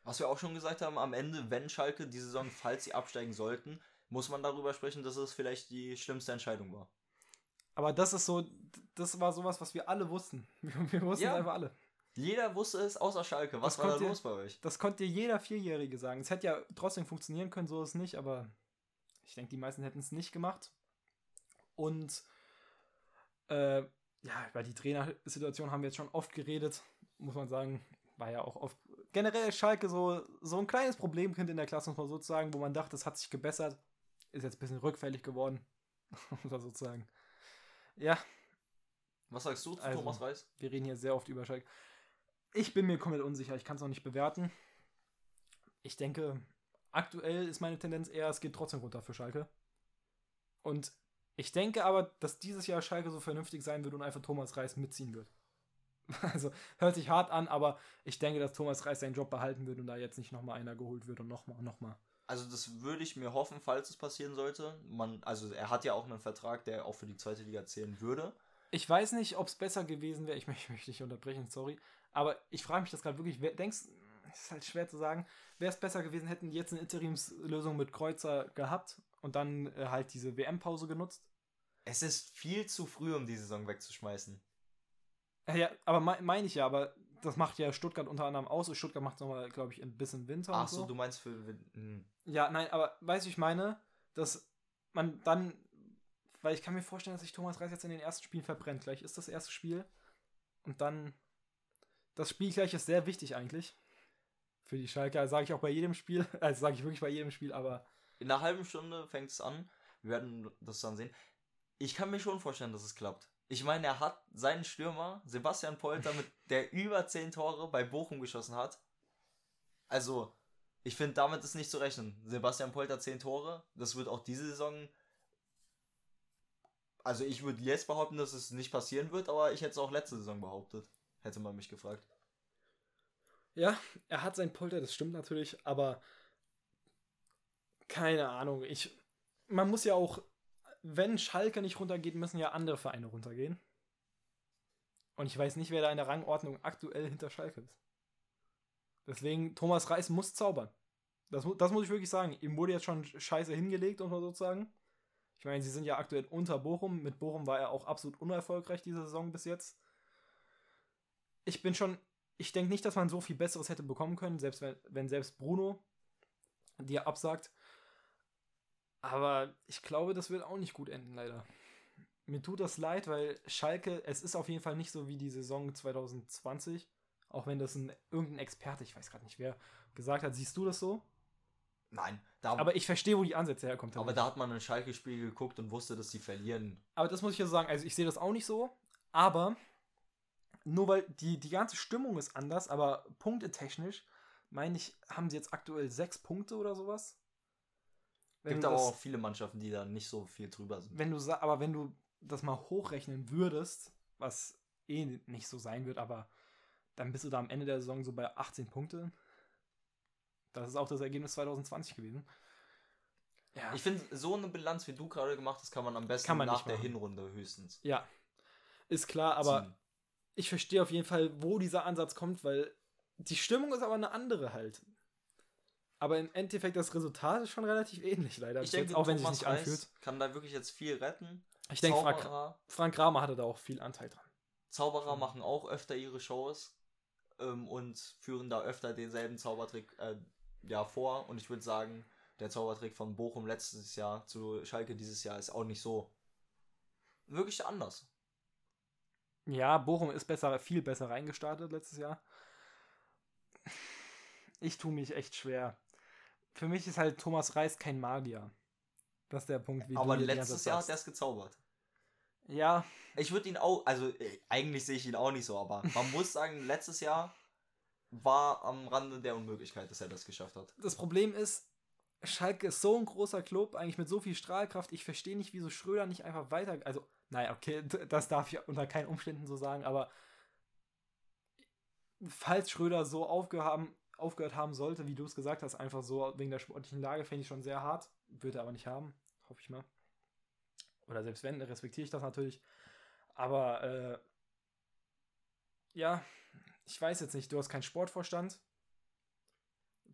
Was wir auch schon gesagt haben, am Ende, wenn Schalke die Saison, falls sie absteigen sollten, muss man darüber sprechen, dass es vielleicht die schlimmste Entscheidung war. Aber das ist so, das war sowas, was wir alle wussten. Wir, wir wussten Ja. es einfach alle. Jeder wusste es, außer Schalke. Was Das war da los bei euch? Das konnte dir jeder Vierjährige sagen. Es hätte ja trotzdem funktionieren können, so ist es nicht, aber ich denke, die meisten hätten es nicht gemacht. Und äh, ja, über die Trainersituation haben wir jetzt schon oft geredet, muss man sagen. War ja auch oft generell Schalke so, so ein kleines Problemkind in der Klasse, muss man sozusagen, wo man dachte, das hat sich gebessert. Ist jetzt ein bisschen rückfällig geworden, muss man sozusagen. Ja, Was sagst du zu Also- Thomas Reis? wir reden hier sehr oft über Schalke. Ich bin mir komplett unsicher. Ich kann es noch nicht bewerten. Ich denke, aktuell ist meine Tendenz eher, es geht trotzdem runter für Schalke. Und ich denke aber, dass dieses Jahr Schalke so vernünftig sein wird und einfach Thomas Reis mitziehen wird. Also hört sich hart an, aber ich denke, dass Thomas Reis seinen Job behalten wird und da jetzt nicht nochmal einer geholt wird und nochmal und nochmal. Also das würde ich mir hoffen, falls es passieren sollte. Man, also er hat ja auch einen Vertrag, der auch für die zweite Liga zählen würde. Ich weiß nicht, ob es besser gewesen wäre. Ich möchte mich nicht unterbrechen, sorry. Aber ich frage mich das gerade wirklich. Wer, denkst, ist halt schwer zu sagen. Wäre es besser gewesen, hätten die jetzt eine Interimslösung mit Kreuzer gehabt und dann äh, halt diese WM-Pause genutzt? Es ist viel zu früh, um die Saison wegzuschmeißen. Äh, Ja, aber me meine ich ja, aber das macht ja Stuttgart unter anderem aus. Stuttgart macht es nochmal, glaube ich, ein bisschen Winter. Ach und so, du meinst für. Hm. Ja, nein, aber weißt du, ich meine, dass man dann, weil ich kann mir vorstellen, dass sich Thomas Reis jetzt in den ersten Spielen verbrennt. Gleich ist das erste Spiel und dann das Spiel gleich ist sehr wichtig eigentlich für die Schalker. Sage ich auch bei jedem Spiel, also sage ich wirklich bei jedem Spiel, aber In einer halben Stunde fängt es an. Wir werden das dann sehen. Ich kann mir schon vorstellen, dass es klappt. Ich meine, er hat seinen Stürmer, Sebastian Polter, mit der über 10 Tore bei Bochum geschossen hat. Also, ich finde, damit ist nicht zu rechnen. Sebastian Polter 10 Tore, das wird auch diese Saison. Also, ich würde jetzt behaupten, dass es nicht passieren wird, aber ich hätte es auch letzte Saison behauptet. Hätte man mich gefragt. ja, er hat seinen Polter, das stimmt natürlich, aber keine Ahnung, ich man muss ja auch wenn Schalke nicht runtergeht, müssen ja andere Vereine runtergehen. Und ich weiß nicht, wer da in der Rangordnung aktuell hinter Schalke ist. Deswegen, Thomas Reis muss zaubern. Das, das muss ich wirklich sagen. Ihm wurde jetzt schon scheiße hingelegt, um mal so zu sagen. Ich meine, sie sind ja aktuell unter Bochum. Mit Bochum war er auch absolut unerfolgreich diese Saison bis jetzt. Ich bin schon, ich denke nicht, dass man so viel Besseres hätte bekommen können, selbst wenn, wenn selbst Bruno dir absagt. Aber ich glaube, das wird auch nicht gut enden, leider. Mir tut das leid, weil Schalke, es ist auf jeden Fall nicht so wie die Saison 2020. Auch wenn das ein irgendein Experte, ich weiß gerade nicht wer, gesagt hat. Siehst du das so? Nein, da, aber, Aber ich verstehe, wo die Ansätze herkommen. tatsächlich. da hat man ein Schalke-Spiel geguckt und wusste, dass sie verlieren. Aber das muss ich ja sagen, also ich sehe das auch nicht so, aber nur weil die, die ganze Stimmung ist anders, aber punktetechnisch, meine ich, haben sie jetzt aktuell sechs Punkte oder sowas. Wenn Gibt aber das- auch viele Mannschaften, die da nicht so viel drüber sind. wenn du aber wenn du das mal hochrechnen würdest, was eh nicht so sein wird, aber dann bist du da am Ende der Saison so bei 18 Punkte. Das ist auch das Ergebnis 2020 gewesen. Ja, Ich finde, so eine Bilanz, wie du gerade gemacht hast, kann man am besten man nach der. Hinrunde höchstens. ja, ist klar, aber ziehen. Ich verstehe auf jeden Fall, wo dieser Ansatz kommt, weil die Stimmung ist aber eine andere halt. Aber im Endeffekt das Resultat ist schon relativ ähnlich, leider. ich denke, auch wenn sich nicht Reis anfühlt. kann da wirklich jetzt viel retten. Ich denke, Frank, Frank Kramer hatte da auch viel Anteil dran. Zauberer Schon. machen auch öfter ihre Shows ähm, und führen da öfter denselben Zaubertrick äh, ja, vor. Und ich würde sagen, der Zaubertrick von Bochum letztes Jahr zu Schalke dieses Jahr ist auch nicht so wirklich anders. Ja, Bochum ist besser, viel besser reingestartet letztes Jahr. Ich tue mich echt schwer. Für mich ist halt Thomas Reis kein Magier. Das ist der Punkt, wie Aber letztes Jahr hat er es gezaubert. Ja, Ich würde ihn auch, also äh, eigentlich sehe ich ihn auch nicht so, aber man muss sagen, letztes Jahr war am Rande der Unmöglichkeit, dass er das geschafft hat. das Problem ist, Schalke ist so ein großer Club, eigentlich mit so viel Strahlkraft. Ich verstehe nicht, wieso Schröder nicht einfach weiter. Also, naja, okay, das darf ich unter keinen Umständen so sagen, aber falls Schröder so aufgehört haben, aufgehört haben sollte, wie du es gesagt hast, einfach so wegen der sportlichen Lage, fände ich schon sehr hart. Würde er aber nicht haben, hoffe ich mal. Oder selbst wenn, respektiere ich das natürlich. Aber, äh, ja, ich weiß jetzt nicht, du hast keinen Sportvorstand.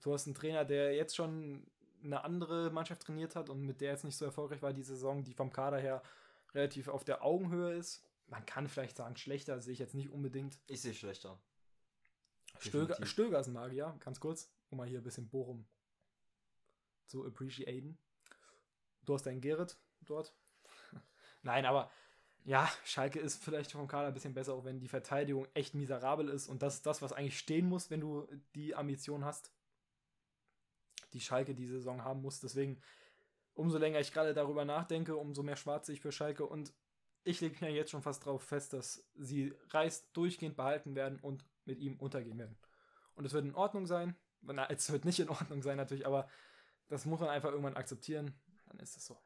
Du hast einen Trainer, der jetzt schon eine andere Mannschaft trainiert hat und mit der jetzt nicht so erfolgreich war die Saison, die vom Kader her relativ auf der Augenhöhe ist. Man kann vielleicht sagen, schlechter sehe ich jetzt nicht unbedingt. Ich sehe schlechter. Stöger. Stöger ist ein Magier, ganz kurz, um mal hier ein bisschen Bochum zu appreciaten. Du hast deinen Gerrit dort. Nein, aber ja, Schalke ist vielleicht vom Kader ein bisschen besser, auch wenn die Verteidigung echt miserabel ist und das ist das, was eigentlich stehen muss, wenn du die Ambition hast, die Schalke die Saison haben muss. Deswegen, umso länger ich gerade darüber nachdenke, umso mehr schwarz sehe ich für Schalke und ich lege mir jetzt schon fast darauf fest, dass sie Reis durchgehend behalten werden und mit ihm untergehen werden. Und es wird in Ordnung sein. Na, es wird nicht in Ordnung sein natürlich, aber das muss man einfach irgendwann akzeptieren. Dann ist es so.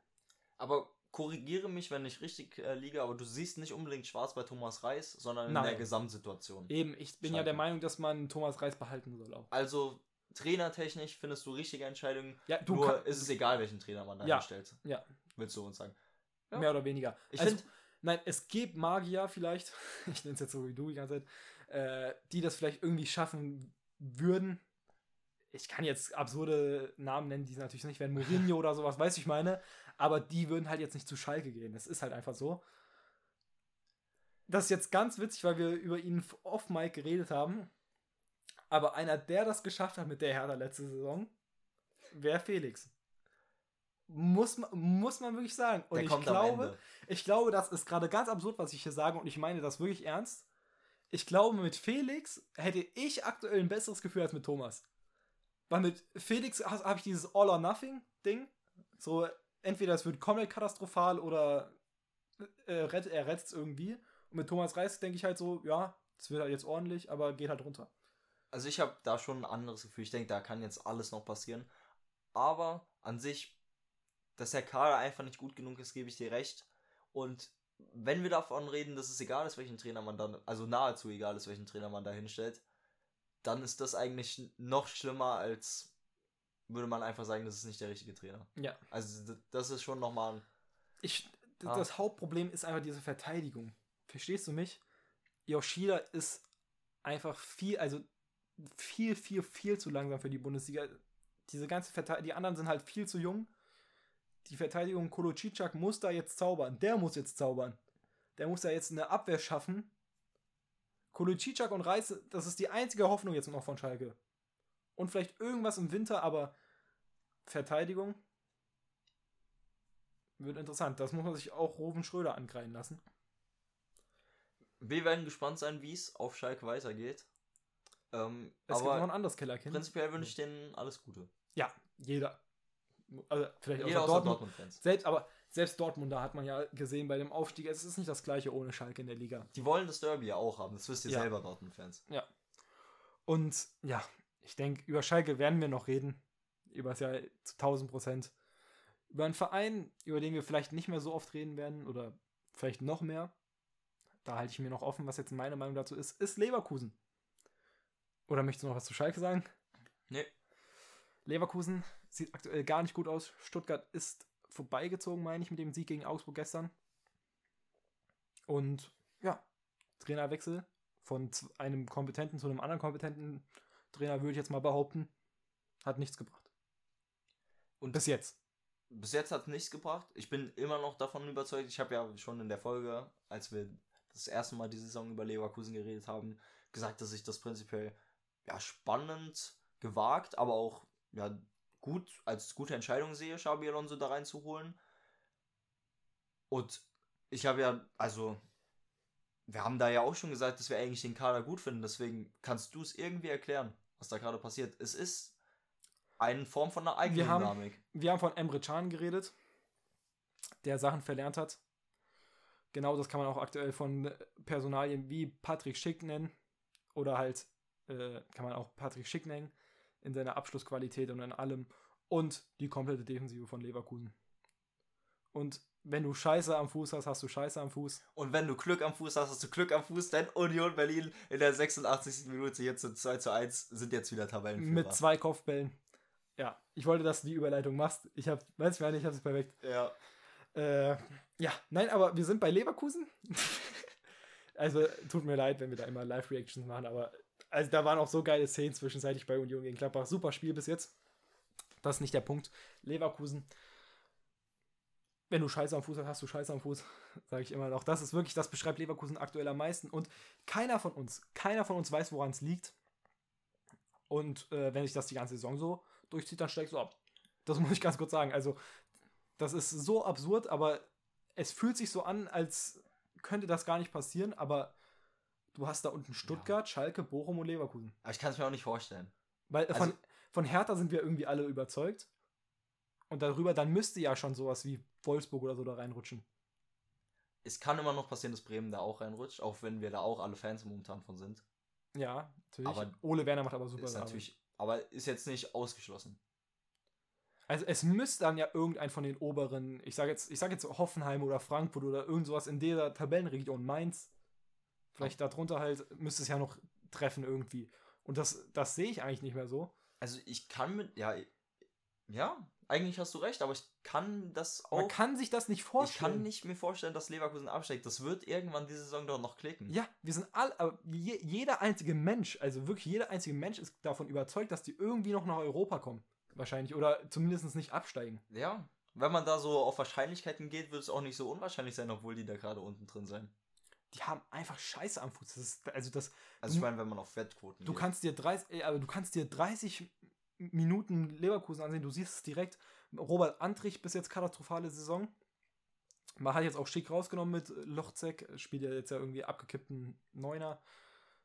Aber korrigiere mich, wenn ich richtig äh, liege, aber du siehst nicht unbedingt schwarz bei Thomas Reis, sondern in Nein. der Gesamtsituation. Eben, ich bin ja Schalke. der Meinung, dass man Thomas Reis behalten soll auch. Also trainertechnisch findest du richtige Entscheidungen. Ja, du Nur kann- ist es egal, welchen Trainer man da Ja. hinstellt. Ja. Willst du uns sagen? ja. Mehr oder weniger. Ich also, finde, nein, es gibt Magier vielleicht, ich nenne es jetzt so wie du die ganze Zeit, äh, die das vielleicht irgendwie schaffen würden. Ich kann jetzt absurde Namen nennen, die es natürlich nicht werden. Mourinho oder sowas, weiß ich meine. Aber die würden halt jetzt nicht zu Schalke gehen. Das ist halt einfach so. Das ist jetzt ganz witzig, weil wir über ihn off-Mic geredet haben. Aber einer, der das geschafft hat mit der Hertha letzte Saison, wäre Felix. Muss man, muss man wirklich sagen. Und der ich glaube, ich glaube, das ist gerade ganz absurd, was ich hier sage, und ich meine das wirklich ernst. Ich glaube, mit Felix hätte ich aktuell ein besseres Gefühl als mit Thomas. Weil mit Felix habe ich dieses All or Nothing Ding. So, entweder es wird komplett katastrophal oder äh, er rettet es irgendwie. Und mit Thomas Reis denke ich halt so, ja, es wird halt jetzt ordentlich, aber geht halt runter. Also ich habe da schon ein anderes Gefühl. Ich denke, da kann jetzt alles noch passieren. Aber an sich, dass der Kader einfach nicht gut genug ist, gebe ich dir recht. Und wenn wir davon reden, dass es egal ist, welchen Trainer man dann, also nahezu egal ist, welchen Trainer man da hinstellt, dann ist das eigentlich noch schlimmer, als würde man einfach sagen, das ist nicht der richtige Trainer. Ja. Also das ist schon nochmal ein Ich, Ah. Das Hauptproblem ist einfach diese Verteidigung. Verstehst du mich? Yoshida ist einfach viel, also viel, viel, viel zu langsam für die Bundesliga. Diese ganze Verteidigung, die anderen sind halt viel zu jung. Die Verteidigung Kolocicak muss da jetzt zaubern. Der muss jetzt zaubern. Der muss da jetzt eine Abwehr schaffen. Kolocicak und Reis, das ist die einzige Hoffnung jetzt noch von Schalke. Und vielleicht irgendwas im Winter, aber Verteidigung wird interessant. Das muss man sich auch Roven Schröder angreifen lassen. Wir werden gespannt sein, wie es auf Schalke weitergeht. Ähm, Es gibt noch ein aber anderes Kellerkind. prinzipiell wünsche ich denen alles Gute. Ja, jeder. Also vielleicht Jeder außer Dortmund. Dortmund-Fans. Selbst, aber selbst Dortmund, da hat man ja gesehen bei dem Aufstieg, es ist nicht das gleiche ohne Schalke in der Liga. Die wollen das Derby ja auch haben, das wisst ihr Ja. selber, Dortmund-Fans. Und ja, ich denke, über Schalke werden wir noch reden. Über das Jahr zu 1000 Prozent. Über einen Verein, über den wir vielleicht nicht mehr so oft reden werden oder vielleicht noch mehr. Da halte ich mir noch offen, was jetzt meine Meinung dazu ist, ist Leverkusen. Oder möchtest du noch was zu Schalke sagen? Nee. Leverkusen sieht aktuell gar nicht gut aus. Stuttgart ist vorbeigezogen, meine ich, mit dem Sieg gegen Augsburg gestern. Und ja, Trainerwechsel von einem kompetenten zu einem anderen kompetenten Trainer, würde ich jetzt mal behaupten, hat nichts gebracht. Und Bis jetzt. bis jetzt hat es nichts gebracht. Ich bin immer noch davon überzeugt. Ich habe ja schon in der Folge, als wir das erste Mal die Saison über Leverkusen geredet haben, gesagt, dass ich das prinzipiell ja, spannend, gewagt, aber auch ja, gut als gute Entscheidung sehe, Xabi Alonso da reinzuholen. Und ich habe ja, also, wir haben da ja auch schon gesagt, dass wir eigentlich den Kader gut finden. Deswegen kannst du es irgendwie erklären, was da gerade passiert. Es ist eine Form von einer Wir haben- Eigendynamik. Wir haben von Emre Can geredet, der Sachen verlernt hat. Genau das kann man auch aktuell von Personalien wie Patrick Schick nennen. Oder halt, äh, kann man auch Patrick Schick nennen, in seiner Abschlussqualität und in allem. Und die komplette Defensive von Leverkusen. Und wenn du Scheiße am Fuß hast, hast du Scheiße am Fuß. Und wenn du Glück am Fuß hast, hast du Glück am Fuß, denn Union Berlin in der 86. Minute jetzt zu 2 zu 1 sind jetzt wieder Tabellenführer. Mit zwei Kopfbällen. Ja, ich wollte, dass du die Überleitung machst. Ich habe, weiß ich nicht, ich habe es perfekt. Ja. Äh, ja, nein, aber wir sind bei Leverkusen. also, tut mir leid, wenn wir da immer Live-Reactions machen, aber also, da waren auch so geile Szenen zwischenzeitlich bei Union gegen Gladbach. Super Spiel bis jetzt. Das ist nicht der Punkt. Leverkusen. Wenn du Scheiße am Fuß hast, hast du Scheiße am Fuß, sage ich immer noch. Das ist wirklich, das beschreibt Leverkusen aktuell am meisten. Und keiner von uns, keiner von uns weiß, woran es liegt. Und äh, wenn sich das die ganze Saison so durchzieht, dann steigst du ab. Das muss ich ganz kurz sagen. Also, das ist so absurd, aber es fühlt sich so an, als könnte das gar nicht passieren, aber du hast da unten Stuttgart, Schalke, Bochum und Leverkusen. Aber ich kann es mir auch nicht vorstellen. Weil Also- von, von Hertha sind wir irgendwie alle überzeugt. Und darüber, dann müsste ja schon sowas wie Wolfsburg oder so da reinrutschen. Es kann immer noch passieren, dass Bremen da auch reinrutscht, auch wenn wir da auch alle Fans momentan von sind. Ja, natürlich. Aber Ole Werner macht aber super ist natürlich, aber ist jetzt nicht ausgeschlossen. Also es müsste dann ja irgendein von den oberen, ich sage jetzt, ich sage jetzt Hoffenheim oder Frankfurt oder irgend sowas in der Tabellenregion Mainz, vielleicht darunter halt, müsste es ja noch treffen irgendwie. Und das, das sehe ich eigentlich nicht mehr so. Also ich kann mit, ja, ja, eigentlich hast du recht, aber ich kann das auch. Man kann sich das nicht ich vorstellen. kann nicht mir vorstellen, dass Leverkusen absteigt. Das wird irgendwann diese Saison doch noch klicken. Ja, wir sind alle, aber je, jeder einzige Mensch, also wirklich jeder einzige Mensch ist davon überzeugt, dass die irgendwie noch nach Europa kommen. Wahrscheinlich. Oder zumindest nicht absteigen. Ja. Wenn man da so auf Wahrscheinlichkeiten geht, wird es auch nicht so unwahrscheinlich sein, obwohl die da gerade unten drin sind. Die haben einfach Scheiße am Fuß. Das ist, also das, Also ich meine, wenn man auf Wettquoten du geht. kannst dir 30, äh, aber du kannst dir 30 Minuten Leverkusen ansehen, du siehst es direkt. Robert Antrich bis jetzt katastrophale Saison. Man hat jetzt auch schick rausgenommen mit Lochzek, spielt ja jetzt ja irgendwie abgekippten Neuner.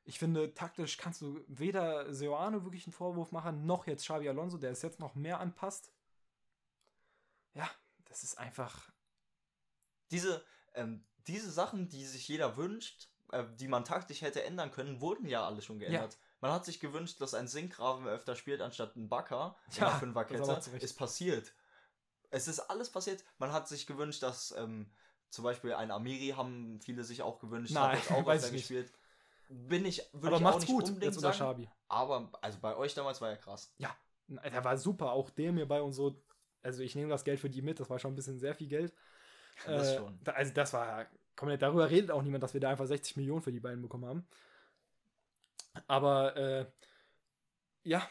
Ich finde, taktisch kannst du weder Seoane wirklich einen Vorwurf machen, noch jetzt Xabi Alonso, der es jetzt noch mehr anpasst. Ja, das ist einfach. diese, ähm, diese Sachen, die sich jeder wünscht, äh, die man taktisch hätte ändern können, wurden ja alle schon geändert. Man hat sich gewünscht, dass ein Sinkgraven öfter spielt anstatt ein Backer in Ja, der Fünferkette. Ist passiert. Es ist alles passiert. Man hat sich gewünscht, dass ähm, zum Beispiel ein Amiri haben viele sich auch gewünscht, Nein, hat jetzt auch weiß ich nicht. gespielt. Bin ich, würde aber ich auch macht's nicht gut unbedingt jetzt sagen. Xabi. Aber also bei euch damals war ja krass. Ja, der war super. Auch der mir bei und so. Also ich nehme das Geld für die mit. Das war schon ein bisschen sehr viel Geld. Das Äh, schon. Da, also das war komplett, darüber redet auch niemand, dass wir da einfach 60 Millionen für die beiden bekommen haben. Aber äh, ja,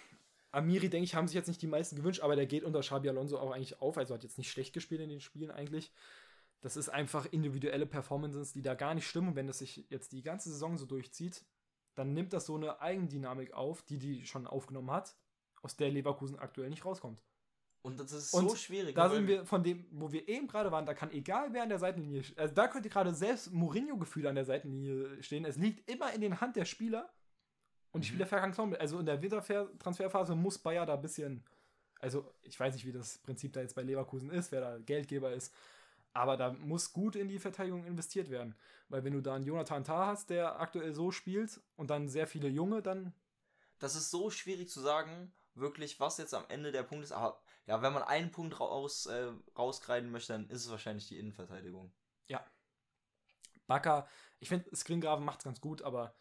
Amiri, denke ich, haben sich jetzt nicht die meisten gewünscht, aber der geht unter Xabi Alonso auch eigentlich auf. Also hat jetzt nicht schlecht gespielt in den Spielen eigentlich. Das ist einfach individuelle Performances, die da gar nicht stimmen. Und wenn das sich jetzt die ganze Saison so durchzieht, dann nimmt das so eine Eigendynamik auf, die die schon aufgenommen hat, aus der Leverkusen aktuell nicht rauskommt. Und das ist Und so schwierig. Da sind wir von dem, wo wir eben gerade waren, da kann egal wer an der Seitenlinie, also da könnte gerade selbst Mourinho-Gefühl an der Seitenlinie stehen. Es liegt immer in den Hand der Spieler und die Mhm. Spieler mit. Also in der Wintertransferphase muss Bayer da ein bisschen, also ich weiß nicht, wie das Prinzip da jetzt bei Leverkusen ist, wer da Geldgeber ist, aber da muss gut in die Verteidigung investiert werden. Weil wenn du da einen Jonathan Tah hast, der aktuell so spielt und dann sehr viele Junge, dann das ist so schwierig zu sagen, wirklich, was jetzt am Ende der Punkt ist. Aber ja, wenn man einen Punkt raus, äh, rauskreiden möchte, dann ist es wahrscheinlich die Innenverteidigung. Bakker, ich finde, Skringraven macht es ganz gut, aber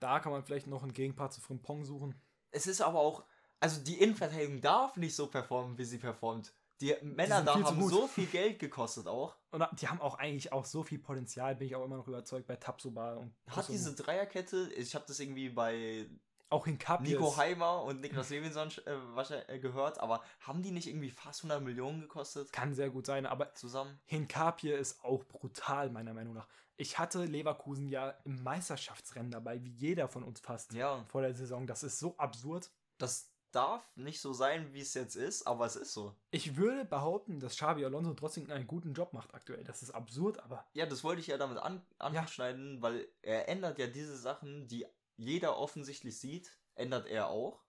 da kann man vielleicht noch einen Gegenpart zu Frimpong suchen. Es ist aber auch, also die Innenverteidigung darf nicht so performen, wie sie performt. Die Männer sind da haben so viel Geld gekostet auch. Und die haben auch eigentlich auch so viel Potenzial, bin ich auch immer noch überzeugt bei Tapsoba und Hat diese Dreierkette, ich habe das irgendwie bei auch in Nico Heimer und Niklas Levinson äh, äh, gehört, aber haben die nicht irgendwie fast 100 Millionen gekostet kann sehr gut sein, aber zusammen? Hinkapie ist auch brutal, meiner Meinung nach. Ich hatte Leverkusen ja im Meisterschaftsrennen dabei, wie jeder von uns fast Ja, vor der Saison. Das ist so absurd. das darf nicht so sein, wie es jetzt ist, aber es ist so. Ich würde behaupten, dass Xabi Alonso trotzdem einen guten Job macht aktuell. Das ist absurd, aber Ja, das wollte ich ja damit an, anschneiden, weil er ändert ja diese Sachen, die jeder offensichtlich sieht, ändert er auch.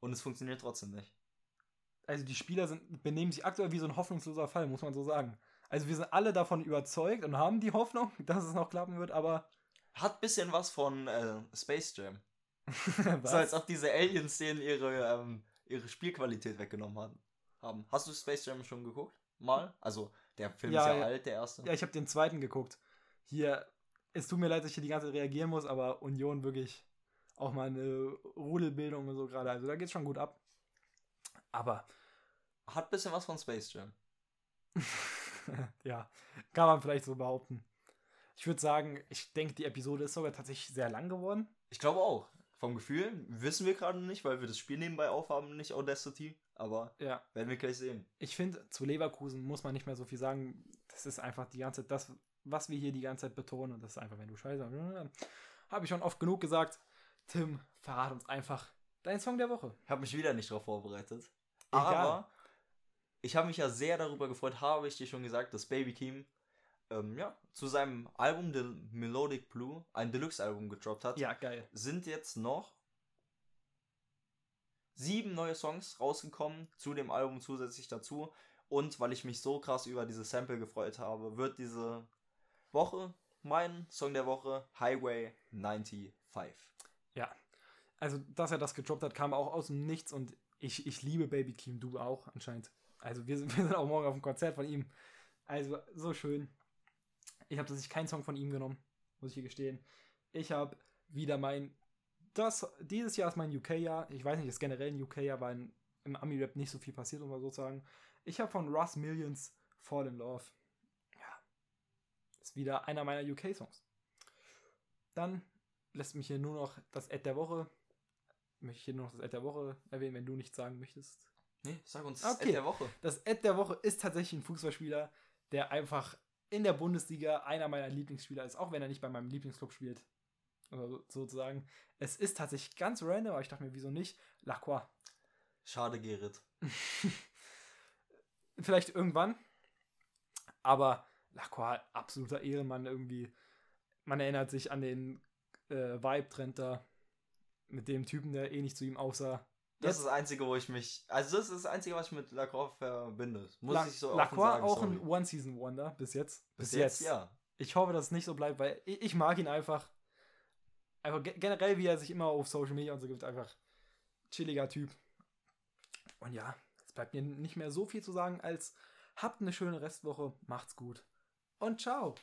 Und es funktioniert trotzdem nicht. also die Spieler sind, benehmen sich aktuell wie so ein hoffnungsloser Fall, muss man so sagen. Also wir sind alle davon überzeugt und haben die Hoffnung, dass es noch klappen wird, aber Hat bisschen was von äh, Space Jam. was? So als ob diese Alien-Szenen ihre, ähm, ihre Spielqualität weggenommen haben. haben. Hast du Space Jam schon geguckt? Mal? Also, der Film Ja, ist ja, ja. alt, der erste. ja, ich habe den zweiten geguckt. Hier, es tut mir leid, dass ich hier die ganze Zeit reagieren muss, aber Union wirklich auch mal eine Rudelbildung und so gerade. Also da geht's schon gut ab. Aber Hat bisschen was von Space Jam. ja, kann man vielleicht so behaupten. Ich würde sagen, ich denke, die Episode ist sogar tatsächlich sehr lang geworden. Ich glaube auch. Vom Gefühl wissen wir gerade nicht, weil wir das Spiel nebenbei aufhaben, nicht Audacity. Aber Ja, werden wir gleich sehen. ich finde, zu Leverkusen muss man nicht mehr so viel sagen. Das ist einfach die ganze Zeit das, was wir hier die ganze Zeit betonen. Und das ist einfach, wenn du scheiße. Habe ich schon oft genug gesagt. Tim, verrat uns einfach deinen Song der Woche. Ich habe mich wieder nicht darauf vorbereitet. Egal. Aber ich habe mich ja sehr darüber gefreut, habe ich dir schon gesagt, dass Baby Keem ähm, ja, zu seinem Album The Melodic Blue ein Deluxe-Album gedroppt hat. Ja, geil. Sind jetzt noch sieben neue Songs rausgekommen zu dem Album zusätzlich dazu. Und weil ich mich so krass über diese Sample gefreut habe, wird diese Woche mein Song der Woche Highway 95. Also, dass er das gedroppt hat, kam auch aus dem Nichts und ich, ich liebe Baby Keem, du auch anscheinend. Also wir sind, wir sind auch morgen auf dem Konzert von ihm. Also so schön. Ich habe tatsächlich keinen Song von ihm genommen, muss ich hier gestehen. Ich habe wieder mein, das, dieses Jahr ist mein UK-Jahr. Ich weiß nicht, ist generell ein UK-Jahr, weil im Ami-Rap nicht so viel passiert, um mal so zu sagen. Ich habe von Russ Millions Fall in Love. Ist wieder einer meiner UK-Songs. Dann lässt mich hier nur noch das Ad der Woche. Möchte ich hier nur noch das Ad der Woche erwähnen, wenn du nichts sagen möchtest. Nee, sag uns das okay. Ad der Woche. Das Ad der Woche ist tatsächlich ein Fußballspieler, der einfach in der Bundesliga einer meiner Lieblingsspieler ist, auch wenn er nicht bei meinem Lieblingsclub spielt. Oder sozusagen. Es ist tatsächlich ganz random, aber ich dachte mir, wieso nicht? Lacroix. Schade, Gerrit. Vielleicht irgendwann. Aber Lacroix, absoluter Ehrenmann irgendwie. Man erinnert sich an den äh, Vibe-Trend da mit dem Typen, der eh nicht zu ihm aussah. Das Jetzt, ist das Einzige, wo ich mich. Also, das ist das Einzige, was ich mit Lacroix verbinde. Muss La ich so Lacroix sagen, auch sorry. ein One-Season-Wonder bis jetzt. Bis, bis jetzt, jetzt, ja. Ich hoffe, dass es nicht so bleibt, weil ich, ich mag ihn einfach. Einfach generell, wie er sich immer auf Social Media und so gibt, einfach chilliger Typ. Und ja, es bleibt mir nicht mehr so viel zu sagen, als habt eine schöne Restwoche, macht's gut und ciao.